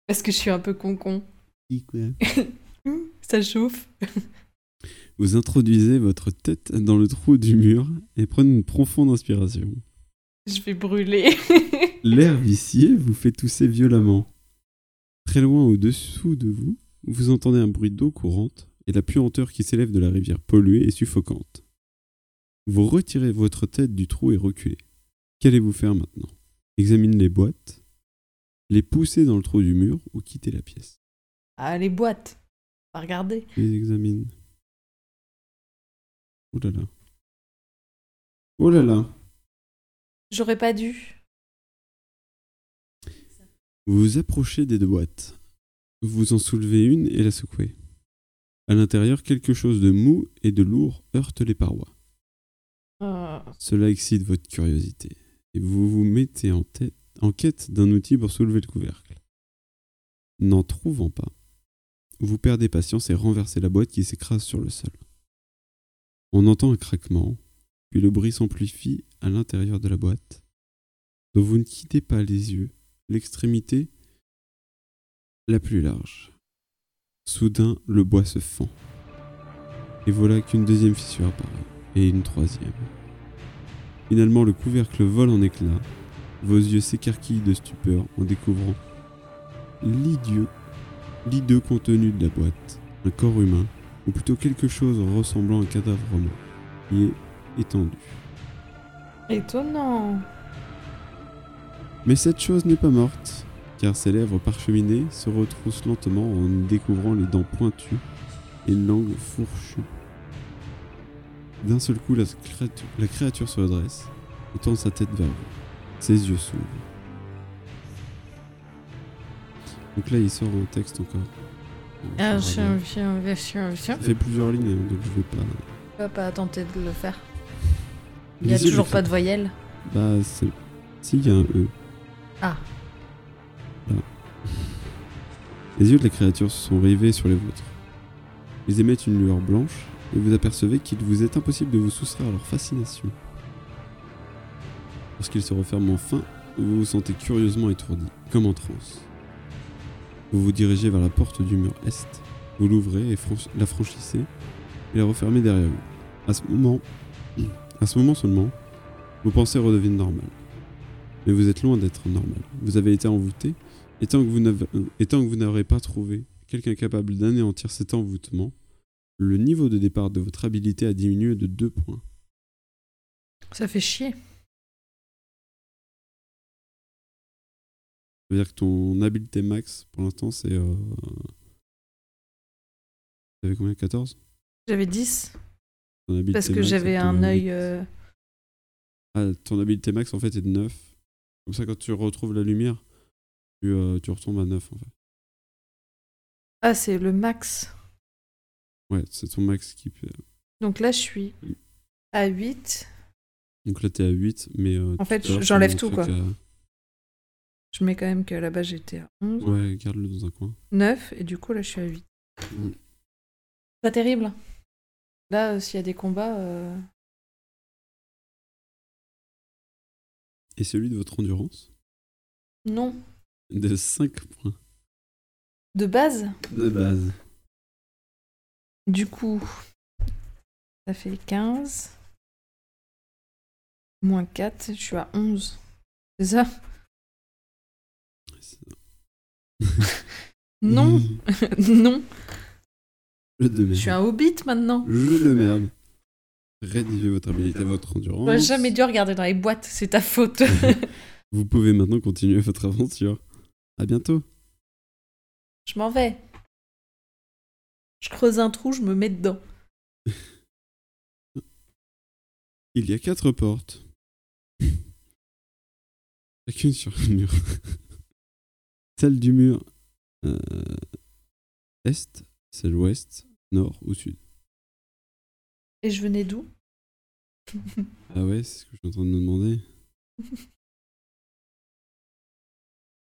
Parce que je suis un peu con-con. *laughs* Ça chauffe. *laughs* Vous introduisez votre tête dans le trou du mur et prenez une profonde inspiration. Je vais brûler. *laughs* L'air vicié vous fait tousser violemment. Très loin au-dessous de vous, vous entendez un bruit d'eau courante et la puanteur qui s'élève de la rivière polluée et suffocante. Vous retirez votre tête du trou et reculez. Qu'allez-vous faire maintenant? Examiner les boîtes, les pousser dans le trou du mur ou quitter la pièce? Ah, les boîtes. Va regarder. Les examine. Oh là là. Oh là là. J'aurais pas dû. Vous vous approchez des deux boîtes. Vous en soulevez une et la secouez. À l'intérieur, quelque chose de mou et de lourd heurte les parois. Euh, Cela excite votre curiosité et vous vous mettez en, tête- en quête d'un outil pour soulever le couvercle. N'en trouvant pas, vous perdez patience et renversez la boîte qui s'écrase sur le sol. On entend un craquement, puis le bruit s'amplifie à l'intérieur de la boîte, dont vous ne quittez pas les yeux l'extrémité la plus large. Soudain, le bois se fend. Et voilà qu'une deuxième fissure apparaît, et une troisième. Finalement, le couvercle vole en éclats. Vos yeux s'écarquillent de stupeur en découvrant l'idiot, l'hideux contenu de la boîte, un corps humain, ou plutôt quelque chose ressemblant à un cadavre romain, qui est étendu. Étonnant. Mais cette chose n'est pas morte, car ses lèvres parcheminées se retroussent lentement en découvrant les dents pointues et une langue fourchue. D'un seul coup, la créature, la créature se redresse et tourne sa tête vers vous. Ses yeux s'ouvrent. Donc là, il sort un texte encore. Ah, fait plusieurs lignes, hein, donc je vais pas. Tu vas pas tenter de le faire. Il y a toujours pas de voyelle. Bah, c'est. Si, il y a un E. Ah. Les yeux de la créature se sont rivés sur les vôtres. Ils émettent une lueur blanche et vous apercevez qu'il vous est impossible de vous soustraire à leur fascination. Lorsqu'ils se referment enfin, vous vous sentez curieusement étourdi, comme en transe. Vous vous dirigez vers la porte du mur est, vous l'ouvrez et la franchissez et la refermez derrière vous. À ce moment, *clears throat* à ce moment seulement, vos pensées redeviennent normales. Mais vous êtes loin d'être normal. Vous avez été envoûté, et tant que vous n'avez- euh, et tant que vous n'aurez pas trouvé quelqu'un capable d'anéantir cet envoûtement, le niveau de départ de votre habilité a diminué de 2 points. Ça fait chier. Ça veut dire que ton habileté max, pour l'instant, c'est... Euh... T'avais combien? 14 J'avais 10 Ton habileté parce que j'avais un œil. euh, Ah, ton habileté max, en fait, est de 9. Comme ça, quand tu retrouves la lumière, tu, euh, tu retombes à 9, en fait. Ah, c'est le max. Ouais, c'est ton max qui... peut- Donc là, je suis à 8. Donc là, t'es à 8, mais... euh, En fait, j'enlève tout, quoi. Je mets quand même que là-bas, j'étais à 11. Ouais, garde-le dans un coin. 9. Et du coup, là, je suis à 8. Mm. Pas terrible. Là, euh, s'il y a des combats. euh, Et celui de votre endurance? Non. De 5 points. De base, De base. du coup, ça fait 15. Moins 4, je suis à 11. C'est ça? Non *laughs* *laughs* Non Jeu de merde. Je suis un hobbit maintenant Jeu de merde. Rédigez votre habilité, votre endurance. J'aurais jamais dû regarder dans les boîtes, c'est ta faute. *laughs* Vous pouvez maintenant continuer votre aventure. À bientôt. je m'en vais. Je creuse un trou, je me mets dedans. *laughs* Il y a quatre portes. *laughs* Chacune sur un mur. *laughs* Celle du mur euh, est, celle ouest, nord ou sud. Et je venais d'où? Ah ouais, c'est ce que je suis en train de me demander.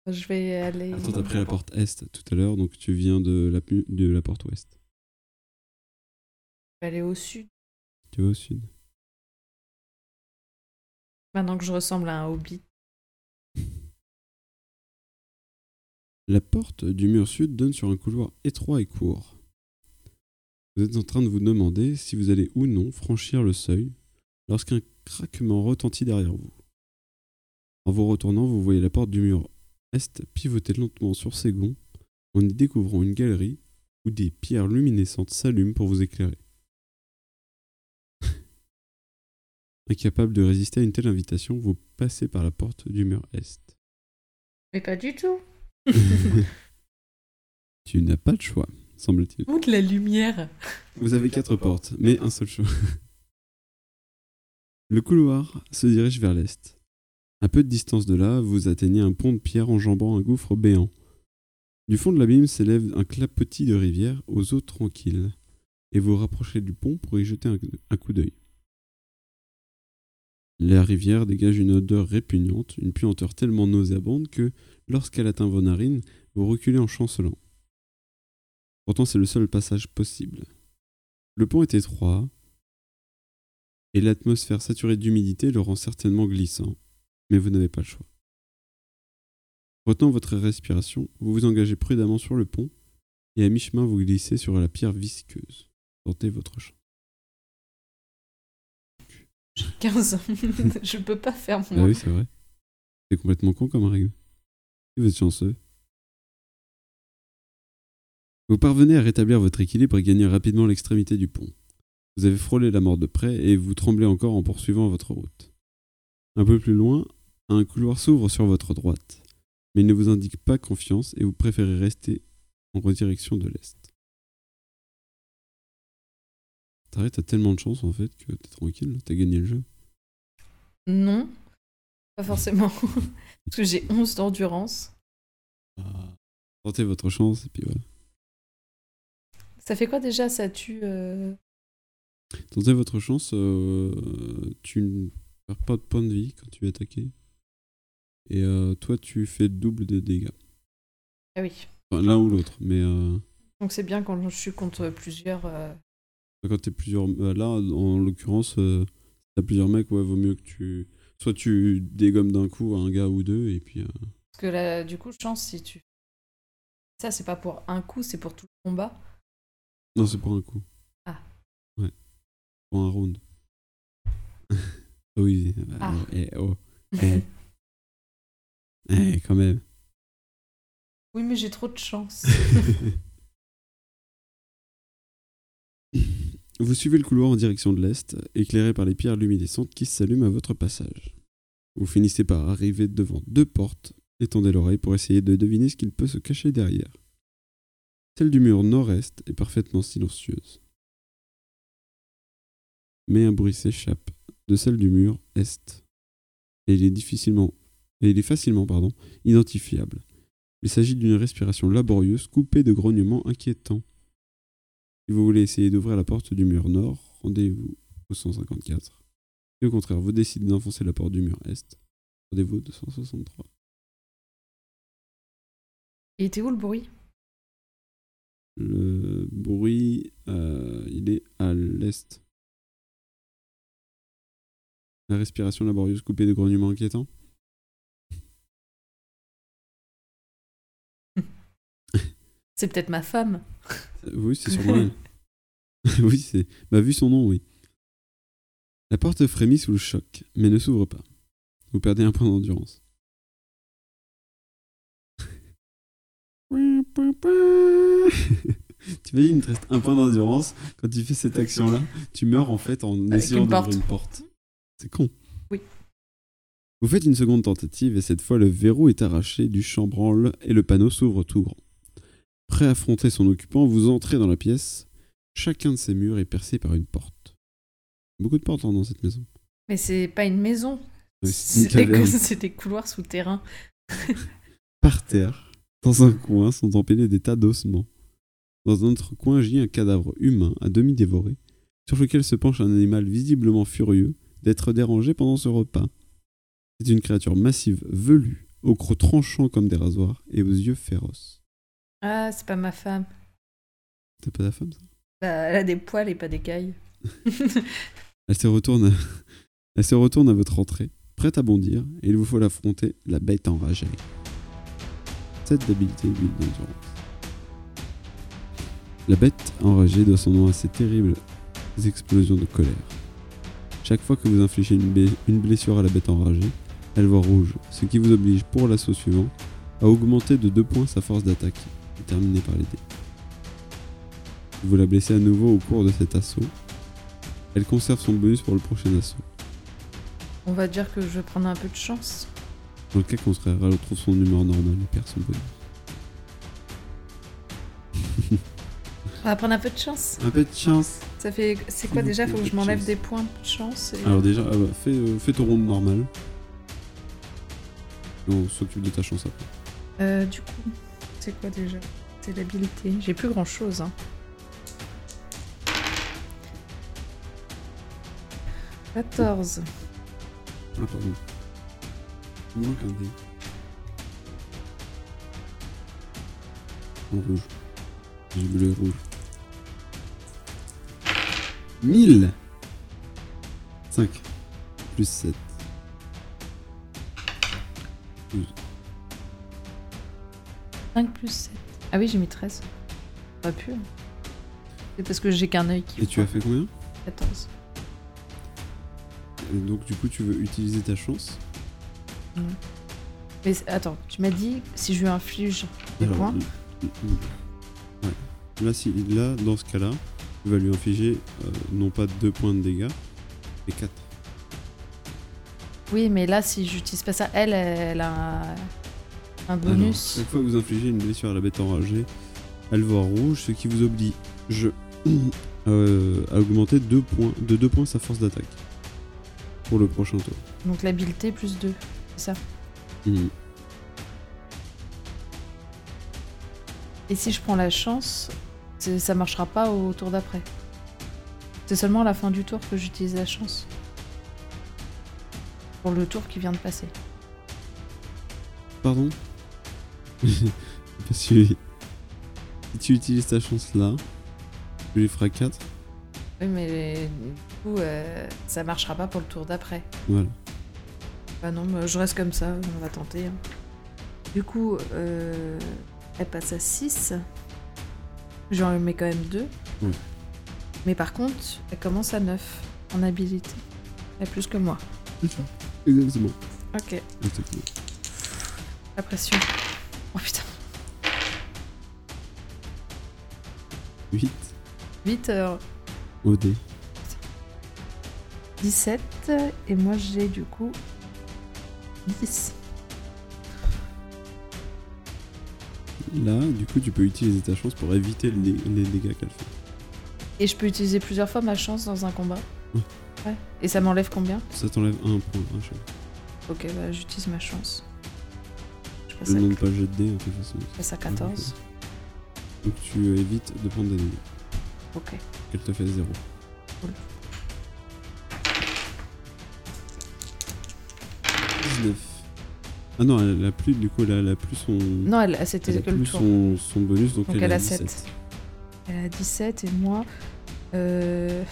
Je vais aller. Attends, t'as pris la porte est tout à l'heure, donc tu viens de la, pu- de la porte ouest. Je vais aller au sud. Tu vas au sud. Maintenant que je ressemble à un hobbit. La porte du mur sud donne sur un couloir étroit et court. Vous êtes en train de vous demander si vous allez ou non franchir le seuil lorsqu'un craquement retentit derrière vous. En vous retournant, vous voyez la porte du mur est pivoter lentement sur ses gonds en y découvrant une galerie où des pierres luminescentes s'allument pour vous éclairer. *laughs* Incapable de résister à une telle invitation, vous passez par la porte du mur est. Mais pas du tout. *laughs* tu n'as pas de choix, semble-t-il. Où de la lumière Vous avez quatre portes, mais un seul choix. *laughs* Le couloir se dirige vers l'est. À peu de distance de là, vous atteignez un pont de pierre enjambant un gouffre béant. Du fond de l'abîme s'élève un clapotis de rivière aux eaux tranquilles, et vous rapprochez du pont pour y jeter un, un coup d'œil. La rivière dégage une odeur répugnante, une puanteur tellement nauséabonde que, lorsqu'elle atteint vos narines, vous reculez en chancelant. Pourtant, c'est le seul passage possible. Le pont est étroit, et l'atmosphère saturée d'humidité le rend certainement glissant, mais vous n'avez pas le choix. Retenant votre respiration, vous vous engagez prudemment sur le pont, et à mi-chemin vous glissez sur la pierre visqueuse. Tentez votre chance. J'ai 15 ans. *laughs* je peux pas faire Ah moi. oui, c'est vrai. C'est complètement con comme règle. Vous êtes chanceux. Vous parvenez à rétablir votre équilibre et gagner rapidement l'extrémité du pont. Vous avez frôlé la mort de près et vous tremblez encore en poursuivant votre route. Un peu plus loin, un couloir s'ouvre sur votre droite, mais il ne vous indique pas confiance et vous préférez rester en direction de l'est. T'arrêtes, t'as tellement de chance en fait que t'es tranquille, t'as gagné le jeu. Non, pas forcément. *laughs* Parce que j'ai 11 d'endurance. Tentez votre chance et puis voilà. Ça fait quoi déjà Ça tue. euh, Tentez votre chance, euh, tu ne perds pas de points de vie quand tu es attaqué. Et euh, toi, tu fais le double des dégâts. Ah oui. Enfin, l'un ou l'autre. Mais euh, Donc c'est bien quand je suis contre plusieurs. euh, quand t'es plusieurs. euh, là, en l'occurrence, euh, t'as plusieurs mecs, ouais, vaut mieux que tu. Soit tu dégommes d'un coup un gars ou deux, et puis. euh, Parce que là, du coup, chance si tu. Ça, c'est pas pour un coup, c'est pour tout le combat. Non, c'est pour un coup. Ah. Ouais. Pour un round. *laughs* oui. bah, Ah. eh, oh. Eh. *laughs* Eh, quand même. oui, mais j'ai trop de chance. *laughs* Vous suivez le couloir en direction de l'est, éclairé par les pierres luminescentes qui s'allument à votre passage. Vous finissez par arriver devant deux portes. Étendez l'oreille pour essayer de deviner ce qu'il peut se cacher derrière. Celle du mur nord-est est parfaitement silencieuse. Mais un bruit s'échappe de celle du mur est. Et il est difficilement et il est facilement pardon, identifiable. Il s'agit d'une respiration laborieuse coupée de grognements inquiétants. Si vous voulez essayer d'ouvrir la porte du mur nord, rendez-vous au 154. Si au contraire vous décidez d'enfoncer la porte du mur est, rendez-vous au 263. Il était où le bruit? Le bruit, euh, il est à l'est. La respiration laborieuse coupée de grognements inquiétants? C'est peut-être ma femme. *laughs* Oui, c'est sûrement *laughs* elle. *laughs* oui, c'est. Bah, vu son nom, oui. La porte frémit sous le choc, mais ne s'ouvre pas. Vous perdez un point d'endurance. tu imagines, il te reste un point d'endurance. Quand tu fais cette action-là, tu meurs en fait en essayant d'ouvrir une porte. C'est con. Oui. Vous faites une seconde tentative et cette fois le verrou est arraché du chambranle et le panneau s'ouvre tout grand. Affronter son occupant, vous entrez dans la pièce. Chacun de ces murs est percé par une porte. Beaucoup de portes hein, dans cette maison. Mais c'est pas une maison. Oui, c'est des, *laughs* des couloirs souterrains. *laughs* Par terre, dans un coin, sont empilés des tas d'ossements. Dans un autre coin gît un cadavre humain à demi dévoré, sur lequel se penche un animal visiblement furieux d'être dérangé pendant ce repas. C'est une créature massive, velue, au croc tranchant comme des rasoirs et aux yeux féroces. Ah, c'est pas ma femme. C'est pas ta femme, ça? Bah, elle a des poils et pas des cailles. *laughs* Elle se retourne, à... *laughs* elle se retourne à votre entrée, prête à bondir, et il vous faut l'affronter, la bête enragée. 7 d'habilité, 8 d'endurance. La bête enragée doit son nom à ses terribles explosions de colère. Chaque fois que vous infligez une blessure à la bête enragée, elle voit rouge, ce qui vous oblige pour l'assaut suivant à augmenter de 2 points sa force d'attaque, déterminée par les dés. Vous la blessez à nouveau au cours de cet assaut, elle conserve son bonus pour le prochain assaut. On va dire que je vais prendre un peu de chance. Dans le cas qu'on serait retrouve son humeur normale et perd son bonus. On va prendre un peu de chance. Un peu de chance. Ça fait. C'est quoi déjà? Faut que je de m'enlève des points de chance. et- Alors déjà, ah bah, fais, euh, fais ton round normal. Et on s'occupe de ta chance après. Euh, du coup, c'est quoi déjà C'est l'habileté. J'ai plus grand chose. Hein. « 14. Ah, pardon. Il manque un dé. En rouge. Du bleu rouge. 1000 5 plus 7. 5 plus 7. Ah oui, j'ai mis 13. Pas pu. hein. C'est parce que j'ai qu'un œil qui Et tu as fait combien? 14. Et Donc du coup tu veux utiliser ta chance? Mais c'est- attends, tu m'as dit si je lui inflige des Alors, points. ouais. Là, si, là, dans ce cas-là, tu vas lui infliger euh, non pas 2 points de dégâts, mais 4. Oui, mais là, si j'utilise pas ça, elle, elle a un, un bonus. chaque fois que vous infligez une blessure à la bête enragée, elle voit rouge, ce qui vous oblige *clears throat* euh, à augmenter deux points, de 2 points sa force d'attaque. Pour le prochain tour. Donc l'habileté plus 2. C'est ça? Mhm. Et si je prends la chance, ça marchera pas au tour d'après? C'est seulement à la fin du tour que j'utilise la chance. Pour le tour qui vient de passer. Pardon? *laughs* Parce que si tu utilises ta chance là, tu lui feras 4. Oui, mais du coup, euh, ça marchera pas pour le tour d'après. Voilà. Bah non, bah, je reste comme ça, on va tenter. hein. Du coup, euh, elle passe à 6. J'en mets quand même 2. Ouais. Mais par contre, elle commence à 9 en habilité. Elle a plus que moi. Exactement. Ok, Exactement. la pression. Oh putain. 8 Vite, euh, au dé. 17. Et moi, j'ai du coup 10. Là, du coup, tu peux utiliser ta chance pour éviter les, les dégâts qu'elle fait. Et je peux utiliser plusieurs fois ma chance dans un combat. Ouais. Ouais. Et ça m'enlève combien? Ça t'enlève un point fois. Ok, bah j'utilise ma chance. Je passe Je à, ne demande pas le jet de dés, de toute façon. passe à 14. Donc tu évites de prendre des dégâts. Ok. Qu'elle te fait 0. Cool. 19. Ah non, elle a plus, du coup, elle a, elle a plus son. Non, elle, c'était que le plus tour. son, son bonus, donc, Donc elle, elle a a 17. 7. Elle a 17 et moi. Euh...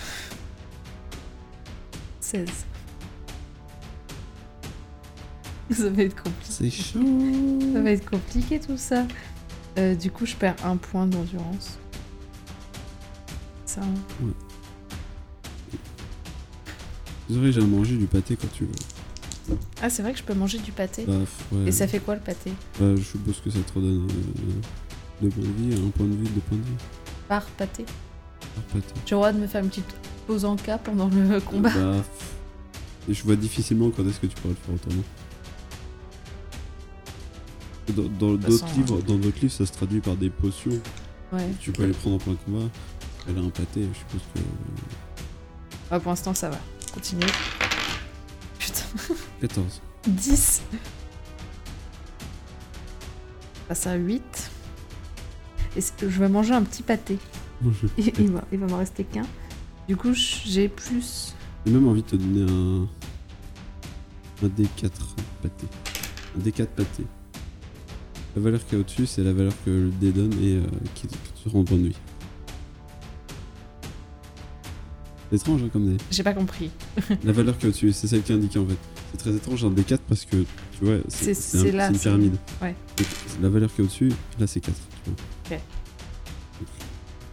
16. *laughs* Ça va être compliqué. C'est chaud. Ça va être compliqué tout ça. Euh, du coup, je perds un point d'endurance. Ça. hein. Désolé, j'ai mangé du pâté quand tu veux. Ah, c'est vrai que je peux manger du pâté. Bah, ouais. Et ça fait quoi le pâté? Bah, je suppose que ça te redonne 2 points de vie, un point de vie, 2 points de vie. Par pâté. Par pâté. J'ai le droit de me faire une petite pause en cas pendant le combat. Bah, je vois difficilement quand est-ce que tu pourras le faire autrement. Dans dans toute d'autres livres, dans d'autres livres, ça se traduit par des potions. Ouais. Tu peux les prendre en plein combat. Elle a un pâté, je suppose que. Ah, pour l'instant, ça va. Continue. Putain. 14. 10. *laughs* Passe à 8. Et je vais manger un petit pâté? *laughs* Il va, il va m'en rester qu'un. Du coup, j'ai plus. J'ai même envie de te donner un. Un D4 pâté. Un D4 pâté. La valeur qui est au-dessus, c'est la valeur que le dé donne et euh, qui te rend de vie. C'est étrange hein, comme dé. J'ai pas compris. *laughs* La valeur qui est au-dessus, c'est celle qui est indiquée en fait. C'est très étrange un D4 parce que tu vois, C'est- un- là, une pyramide. ouais. Donc, la valeur qui est au-dessus, là c'est 4. Tu vois. Ok.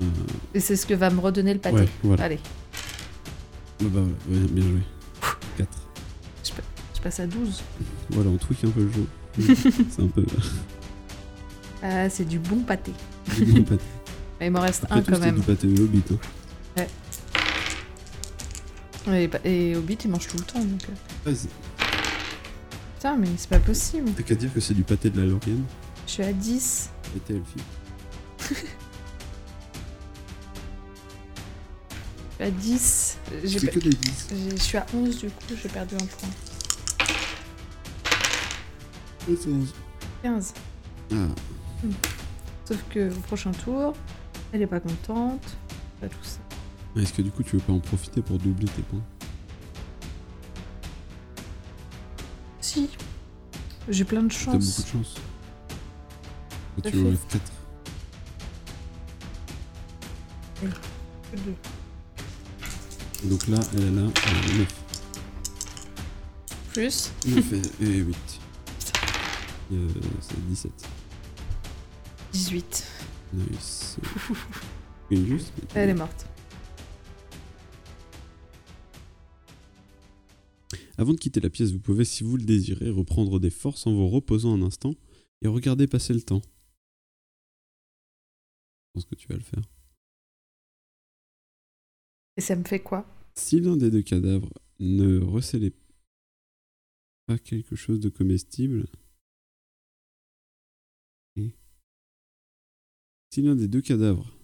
Euh, Et c'est ce que va me redonner le pâté. ouais, voilà. Allez, Bah, bah, ouais, bien joué. 4. je passe à 12. Voilà, on tweak un peu le jeu. *laughs* c'est un peu. Ah, c'est du bon pâté. du bon pâté. *laughs* Mais il m'en reste Après un tout, quand même. du pâté de Hobbit. Hein. Et, et Hobbit, il mange tout le temps. Donc... euh. Ouais, c'est- Putain, mais c'est pas possible. T'as qu'à dire que c'est du pâté de la Lorienne. Je suis à 10. Pâté elfique. Je suis à 10. J'ai que des 10. j'ai- Je suis à 11 du coup, j'ai perdu un point. 14. 15. Ah, Sauf que au prochain tour, elle est pas contente. Pas tout ça. est-ce que du coup tu veux pas en profiter pour doubler tes points? Si. J'ai plein de T'as beaucoup de chance. chance. Tu enlèves 4. Que deux. Donc là, elle a là euh, 9. Plus. 9 et, et 8. *laughs* Euh, c'est 17. 18. Nice. Une juste mais- Elle est morte. Avant de quitter la pièce, vous pouvez, si vous le désirez, reprendre des forces en vous reposant un instant et regarder passer le temps. Je pense que tu vas le faire. Et ça me fait quoi? Si l'un des deux cadavres ne recélait pas quelque chose de comestible, si l'un des deux cadavres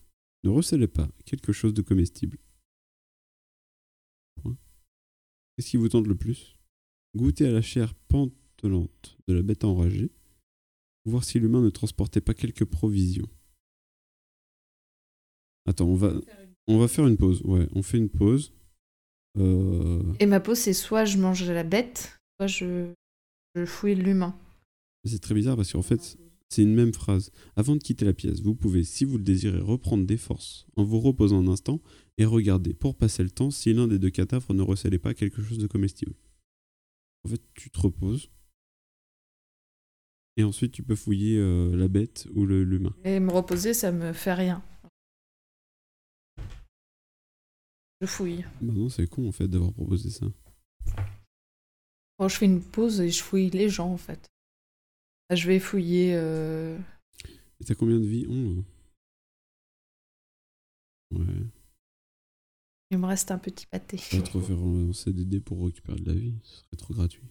ne recélait pas quelque chose de comestible, qu'est-ce qui vous tente le plus? Goûter à la chair pantelante de la bête enragée, ou voir si l'humain ne transportait pas quelques provisions. Attends, on va, on va faire une pause. Ouais, on fait une pause. Euh, Et ma peau, c'est soit je mange la bête, soit je, je fouille l'humain. C'est très bizarre parce qu'en fait, c'est une même phrase. Avant de quitter la pièce, vous pouvez, si vous le désirez, reprendre des forces en vous reposant un instant et regarder pour passer le temps si l'un des deux cadavres ne recélait pas quelque chose de comestible. En fait, tu te reposes et ensuite tu peux fouiller euh, la bête ou le- l'humain. Et me reposer, ça me fait rien. Je fouille. Bah non, c'est con en fait d'avoir proposé ça. Bon, je fais une pause et je fouille les gens en fait. Je vais fouiller. euh, Et t'as combien de vie 11 Ouais. Il me reste un petit pâté. Tu vas te refaire lancer des dés pour récupérer de la vie. Ce serait trop gratuit.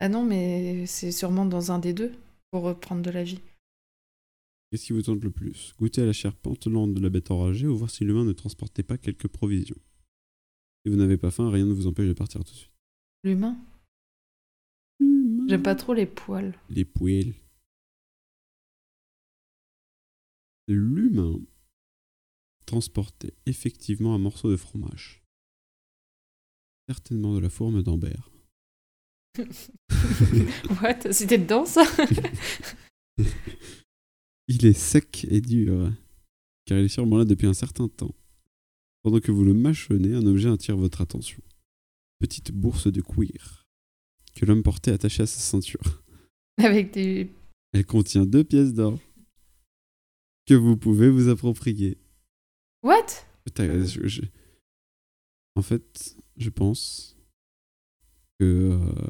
Ah non, mais c'est sûrement dans un des deux pour reprendre de la vie. Qu'est-ce qui vous tente le plus? Goûter à la chair pantelante de la bête enragée ou voir si l'humain ne transportait pas quelques provisions? Si vous n'avez pas faim, rien ne vous empêche de partir tout de suite. L'humain? J'aime pas trop les poils. Les poêles. L'humain transportait effectivement un morceau de fromage. Certainement de la fourme d'Ambert. *laughs* What C'était dedans ça *laughs* Il est sec et dur, car il est sûrement là depuis un certain temps. Pendant que vous le mâchonnez, un objet attire votre attention. Petite bourse de cuir que l'homme portait attachée à sa ceinture. *laughs* Avec des. Elle contient deux pièces d'or que vous pouvez vous approprier. What? Putain, je- je- En fait, je pense que euh,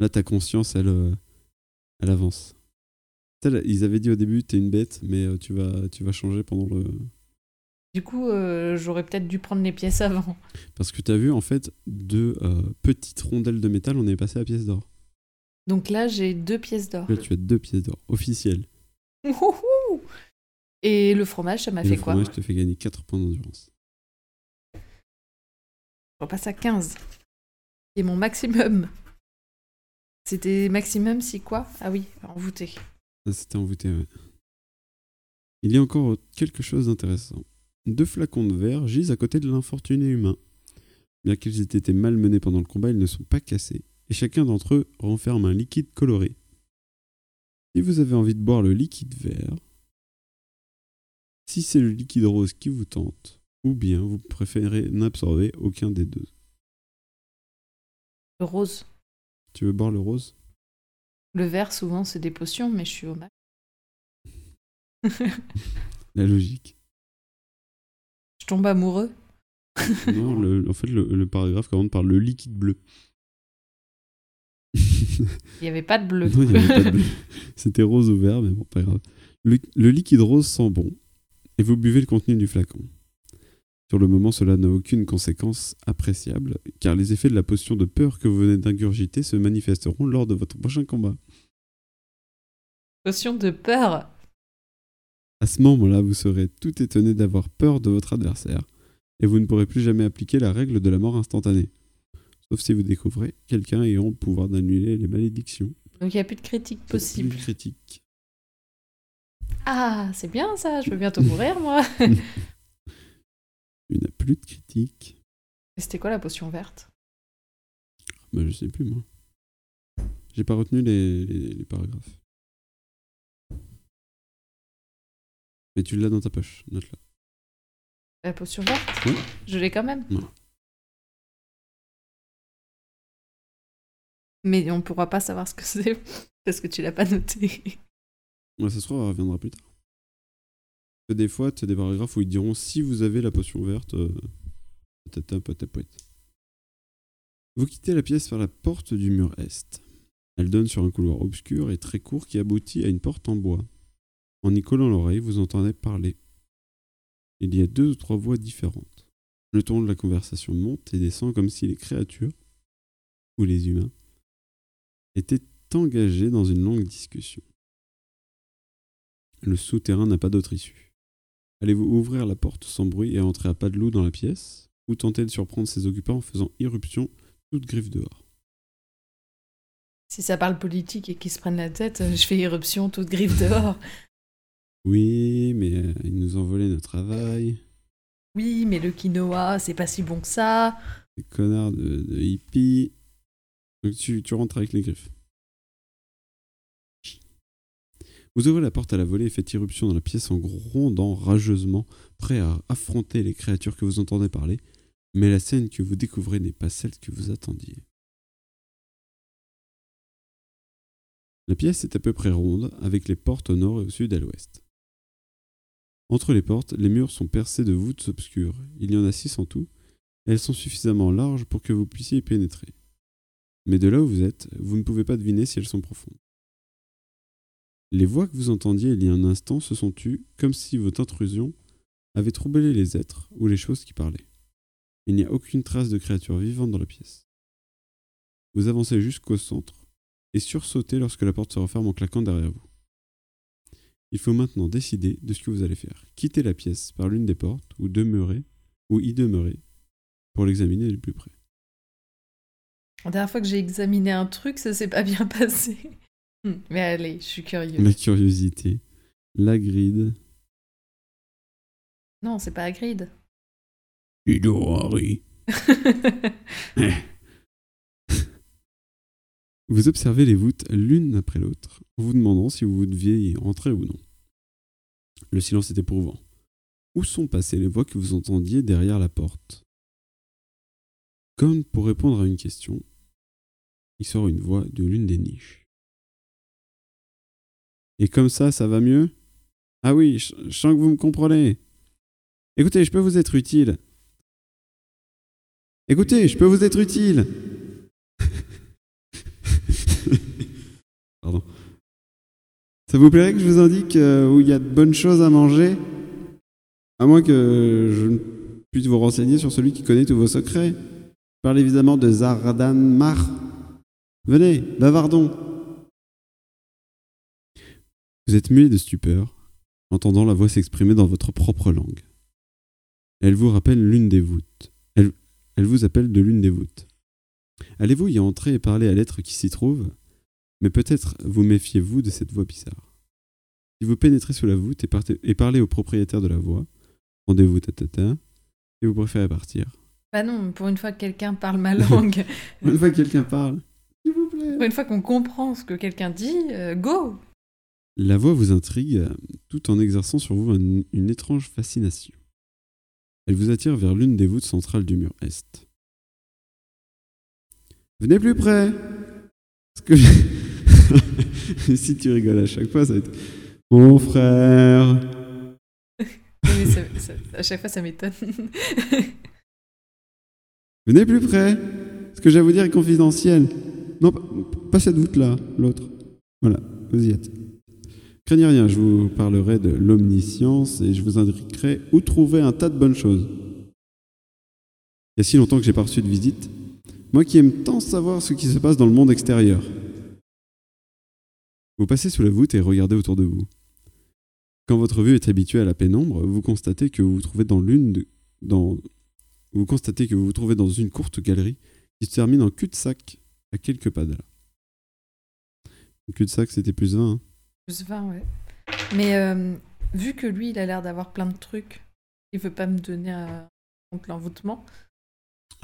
là, ta conscience, elle, euh, elle avance. Ils avaient dit au début, t'es une bête, mais euh, tu vas, tu vas changer pendant le. Du coup, euh, j'aurais peut-être dû prendre les pièces avant. Parce que t'as vu, en fait, de euh, petites rondelles de métal, on est passé à pièces d'or. Donc là, j'ai deux pièces d'or. Là, tu as deux pièces d'or officielles. Wouhou Et le fromage, ça m'a fait le quoi fromage te fait gagner 4 points d'endurance. Je repasse à 15. Et mon maximum. C'était maximum si quoi? Ah oui, envoûté. Ça, c'était envoûté, ouais. Il y a encore quelque chose d'intéressant. Deux flacons de verre gisent à côté de l'infortuné humain. Bien qu'ils aient été malmenés pendant le combat, ils ne sont pas cassés, et chacun d'entre eux renferme un liquide coloré. Si vous avez envie de boire le liquide vert, si c'est le liquide rose qui vous tente, ou bien vous préférez n'absorber aucun des deux. Le rose. Tu veux boire le rose? Le vert, souvent, c'est des potions, mais je suis au max. La logique. Je tombe amoureux. *laughs* Non, le- en fait, le, le paragraphe commence par le liquide bleu. Il n'y avait pas de bleu. Non, il y avait pas de bleu. C'était rose ou vert, mais bon, pas grave. Le, le liquide rose sent bon, et vous buvez le contenu du flacon. Sur le moment, cela n'a aucune conséquence appréciable, car les effets de la potion de peur que vous venez d'ingurgiter se manifesteront lors de votre prochain combat. Potion de peur. À ce moment-là, vous serez tout étonné d'avoir peur de votre adversaire, et vous ne pourrez plus jamais appliquer la règle de la mort instantanée. Sauf si vous découvrez quelqu'un ayant le pouvoir d'annuler les malédictions. Donc il n'y a plus de critique possible. Plus de critique. Ah, c'est bien ça, je veux bientôt mourir moi. *laughs* Il n'a plus de critique. C'était quoi la potion verte? Bah, je sais plus, moi. J'ai pas retenu les, les- les paragraphes. Mais tu l'as dans ta poche, note-la. La potion verte Oui. Je l'ai quand même. Non. Mais on pourra pas savoir ce que c'est *laughs* parce que tu l'as pas noté. Ouais, ça se trouve, elle reviendra plus tard. Des fois, tu as des paragraphes où ils diront si vous avez la potion verte, euh, patata, patapouette. Vous quittez la pièce par la porte du mur est. Elle donne sur un couloir obscur et très court qui aboutit à une porte en bois. En y collant l'oreille, vous entendez parler. Il y a deux ou trois voix différentes. Le ton de la conversation monte et descend comme si les créatures, ou les humains, étaient engagés dans une longue discussion. Le souterrain n'a pas d'autre issue. Allez-vous ouvrir la porte sans bruit et entrer à pas de loup dans la pièce, ou tenter de surprendre ses occupants en faisant irruption toute griffe dehors? Si ça parle politique et qu'ils se prennent la tête, je fais irruption toute griffe dehors. *laughs* Oui, mais euh, ils nous ont volé notre travail. Oui, mais le quinoa, c'est pas si bon que ça. Des connards de, de hippies. Donc tu, tu rentres avec les griffes. Vous ouvrez la porte à la volée et faites irruption dans la pièce en grondant rageusement, prêt à affronter les créatures que vous entendez parler, mais la scène que vous découvrez n'est pas celle que vous attendiez. La pièce est à peu près ronde, avec les portes au nord et au sud et à l'ouest. Entre les portes, les murs sont percés de voûtes obscures. Il y en a six en tout, elles sont suffisamment larges pour que vous puissiez y pénétrer. Mais de là où vous êtes, vous ne pouvez pas deviner si elles sont profondes. Les voix que vous entendiez il y a un instant se sont tues comme si votre intrusion avait troublé les êtres ou les choses qui parlaient. Il n'y a aucune trace de créature vivante dans la pièce. Vous avancez jusqu'au centre et sursautez lorsque la porte se referme en claquant derrière vous. Il faut maintenant décider de ce que vous allez faire. Quitter la pièce par l'une des portes ou demeurer ou y demeurer pour l'examiner de plus près. La dernière fois que j'ai examiné un truc, ça s'est pas bien *laughs* passé. Hmm, Mais allez, je suis curieuse. La curiosité, la gride. Non, c'est pas Hagrid. Harry. *laughs* Vous observez les voûtes l'une après l'autre, en vous demandant si vous deviez y entrer ou non. Le silence était éprouvant. Où sont passées les voix que vous entendiez derrière la porte? Comme pour répondre à une question, il sort une voix de l'une des niches. Et comme ça, ça va mieux? Ah oui, je sens que vous me comprenez. Écoutez, je peux vous être utile. Écoutez, je peux vous être utile. Ça vous plairait que je vous indique euh, où il y a de bonnes choses à manger? À moins que je ne puisse vous renseigner sur celui qui connaît tous vos secrets. Je parle évidemment de Zardan Mar. Venez, bavardons. Vous êtes muet de stupeur, entendant la voix s'exprimer dans votre propre langue. Elle vous rappelle l'une des voûtes. Elle vous appelle de l'une des voûtes. Allez-vous y entrer et parler à l'être qui s'y trouve? Mais peut-être vous méfiez-vous de cette voix bizarre. Si vous pénétrez sous la voûte et, partez- et parlez au propriétaire de la voix, rendez-vous tatata, et vous préférez partir. Bah non, pour une fois que quelqu'un parle ma langue, *laughs* Une fois que quelqu'un parle, s'il vous plaît. pour une fois qu'on comprend ce que quelqu'un dit, euh, go La voix vous intrigue tout en exerçant sur vous un- une étrange fascination. Elle vous attire vers l'une des voûtes centrales du mur est. Venez plus près Parce que je- *laughs* Si tu rigoles à chaque fois, ça va être Mon frère *laughs* Oui, mais ça- ça- à chaque fois, ça m'étonne. Venez plus près Ce que j'ai à vous dire est confidentiel. Non, pas, pas cette voûte-là, l'autre. Voilà, vous y êtes. Craignez rien, je vous parlerai de l'omniscience et je vous indiquerai où trouver un tas de bonnes choses. Il y a si longtemps que j'ai pas reçu de visite, moi qui aime tant savoir ce qui se passe dans le monde extérieur. Vous passez sous la voûte et regardez autour de vous. Quand votre vue est habituée à la pénombre, vous constatez que vous vous trouvez dans l'une de, dans, vous constatez que vous vous trouvez dans une courte galerie qui se termine en cul-de-sac à quelques pas de là. Cul-de-sac, c'était plus 20. hein. Plus 20, ouais. Mais euh, vu que lui, il a l'air d'avoir plein de trucs, il veut pas me donner un contre l'envoûtement.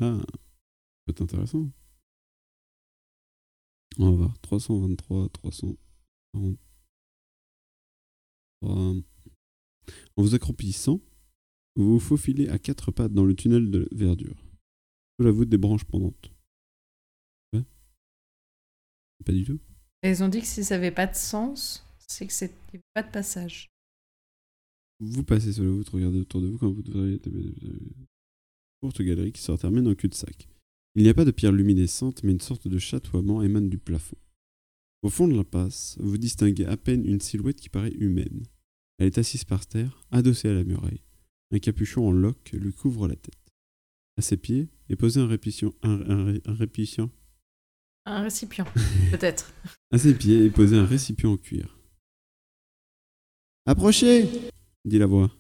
Ah, ça peut être intéressant. On va voir. 323, 343. En vous accroupissant, vous vous faufilez à quatre pattes dans le tunnel de verdure, sous la voûte des branches pendantes. Ouais. Pas du tout. Et ils ont dit que si ça avait pas de sens, c'est que c'est avait pas de passage. Vous passez sur la voûte, regardez autour de vous quand vous devriez... Courte galerie qui se termine en cul-de-sac. Il n'y a pas de pierre luminescente, mais une sorte de chatoiement émane du plafond. Au fond de l'impasse, vous distinguez à peine une silhouette qui paraît humaine. Elle est assise par terre, adossée à la muraille. Un capuchon en loques lui couvre la tête. À ses pieds est posé un répicient... Un, un, un répicient... Un récipient, *laughs* peut-être. À ses pieds est posé un récipient en cuir. Approchez dit la voix.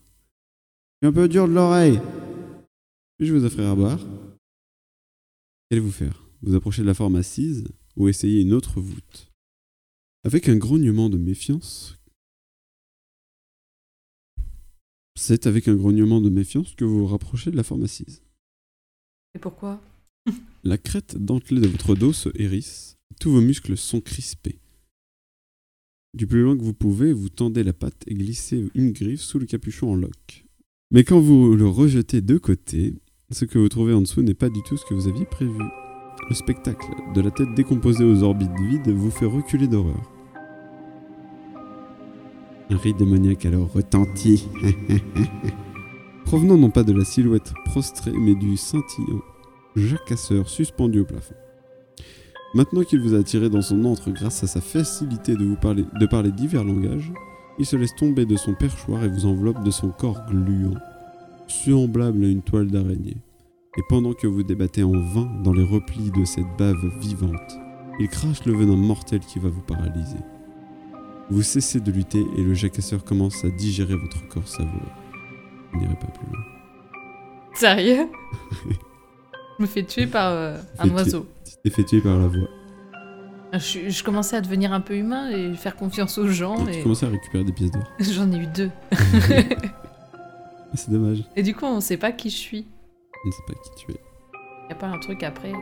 Je suis un peu dur de l'oreille. Puis-je vous offrir à boire? Qu'allez-vous faire? Vous approchez de la forme assise ou essayez une autre voûte? Avec un grognement de méfiance, c'est avec un grognement de méfiance que vous vous rapprochez de la forme assise. Et pourquoi? La crête dentelée de votre dos se hérisse, tous vos muscles sont crispés. Du plus loin que vous pouvez, vous tendez la patte et glissez une griffe sous le capuchon en loque. Mais quand vous le rejetez de côté, ce que vous trouvez en dessous n'est pas du tout ce que vous aviez prévu. Le spectacle de la tête décomposée aux orbites vides vous fait reculer d'horreur. Un rire démoniaque alors retentit, *laughs* provenant non pas de la silhouette prostrée, mais du scintillant jacasseur suspendu au plafond. Maintenant qu'il vous a attiré dans son antre grâce à sa facilité de parler divers langages, il se laisse tomber de son perchoir et vous enveloppe de son corps gluant, semblable à une toile d'araignée. Et pendant que vous débattez en vain dans les replis de cette bave vivante, il crache le venin mortel qui va vous paralyser. Vous cessez de lutter et le jacasseur commence à digérer votre corps savoureux. Je n'irai pas plus loin. Sérieux *laughs* Je me fais tuer par euh, un oiseau. Tu t'es fait tuer par la voix. Je, je commençais à devenir un peu humain et faire confiance aux gens. Et tu commençais à récupérer des pièces d'or. *laughs* J'en ai eu deux. *laughs* C'est dommage. Et du coup, on sait pas qui je suis. Je ne sais pas qui tu es. Y a pas un truc après?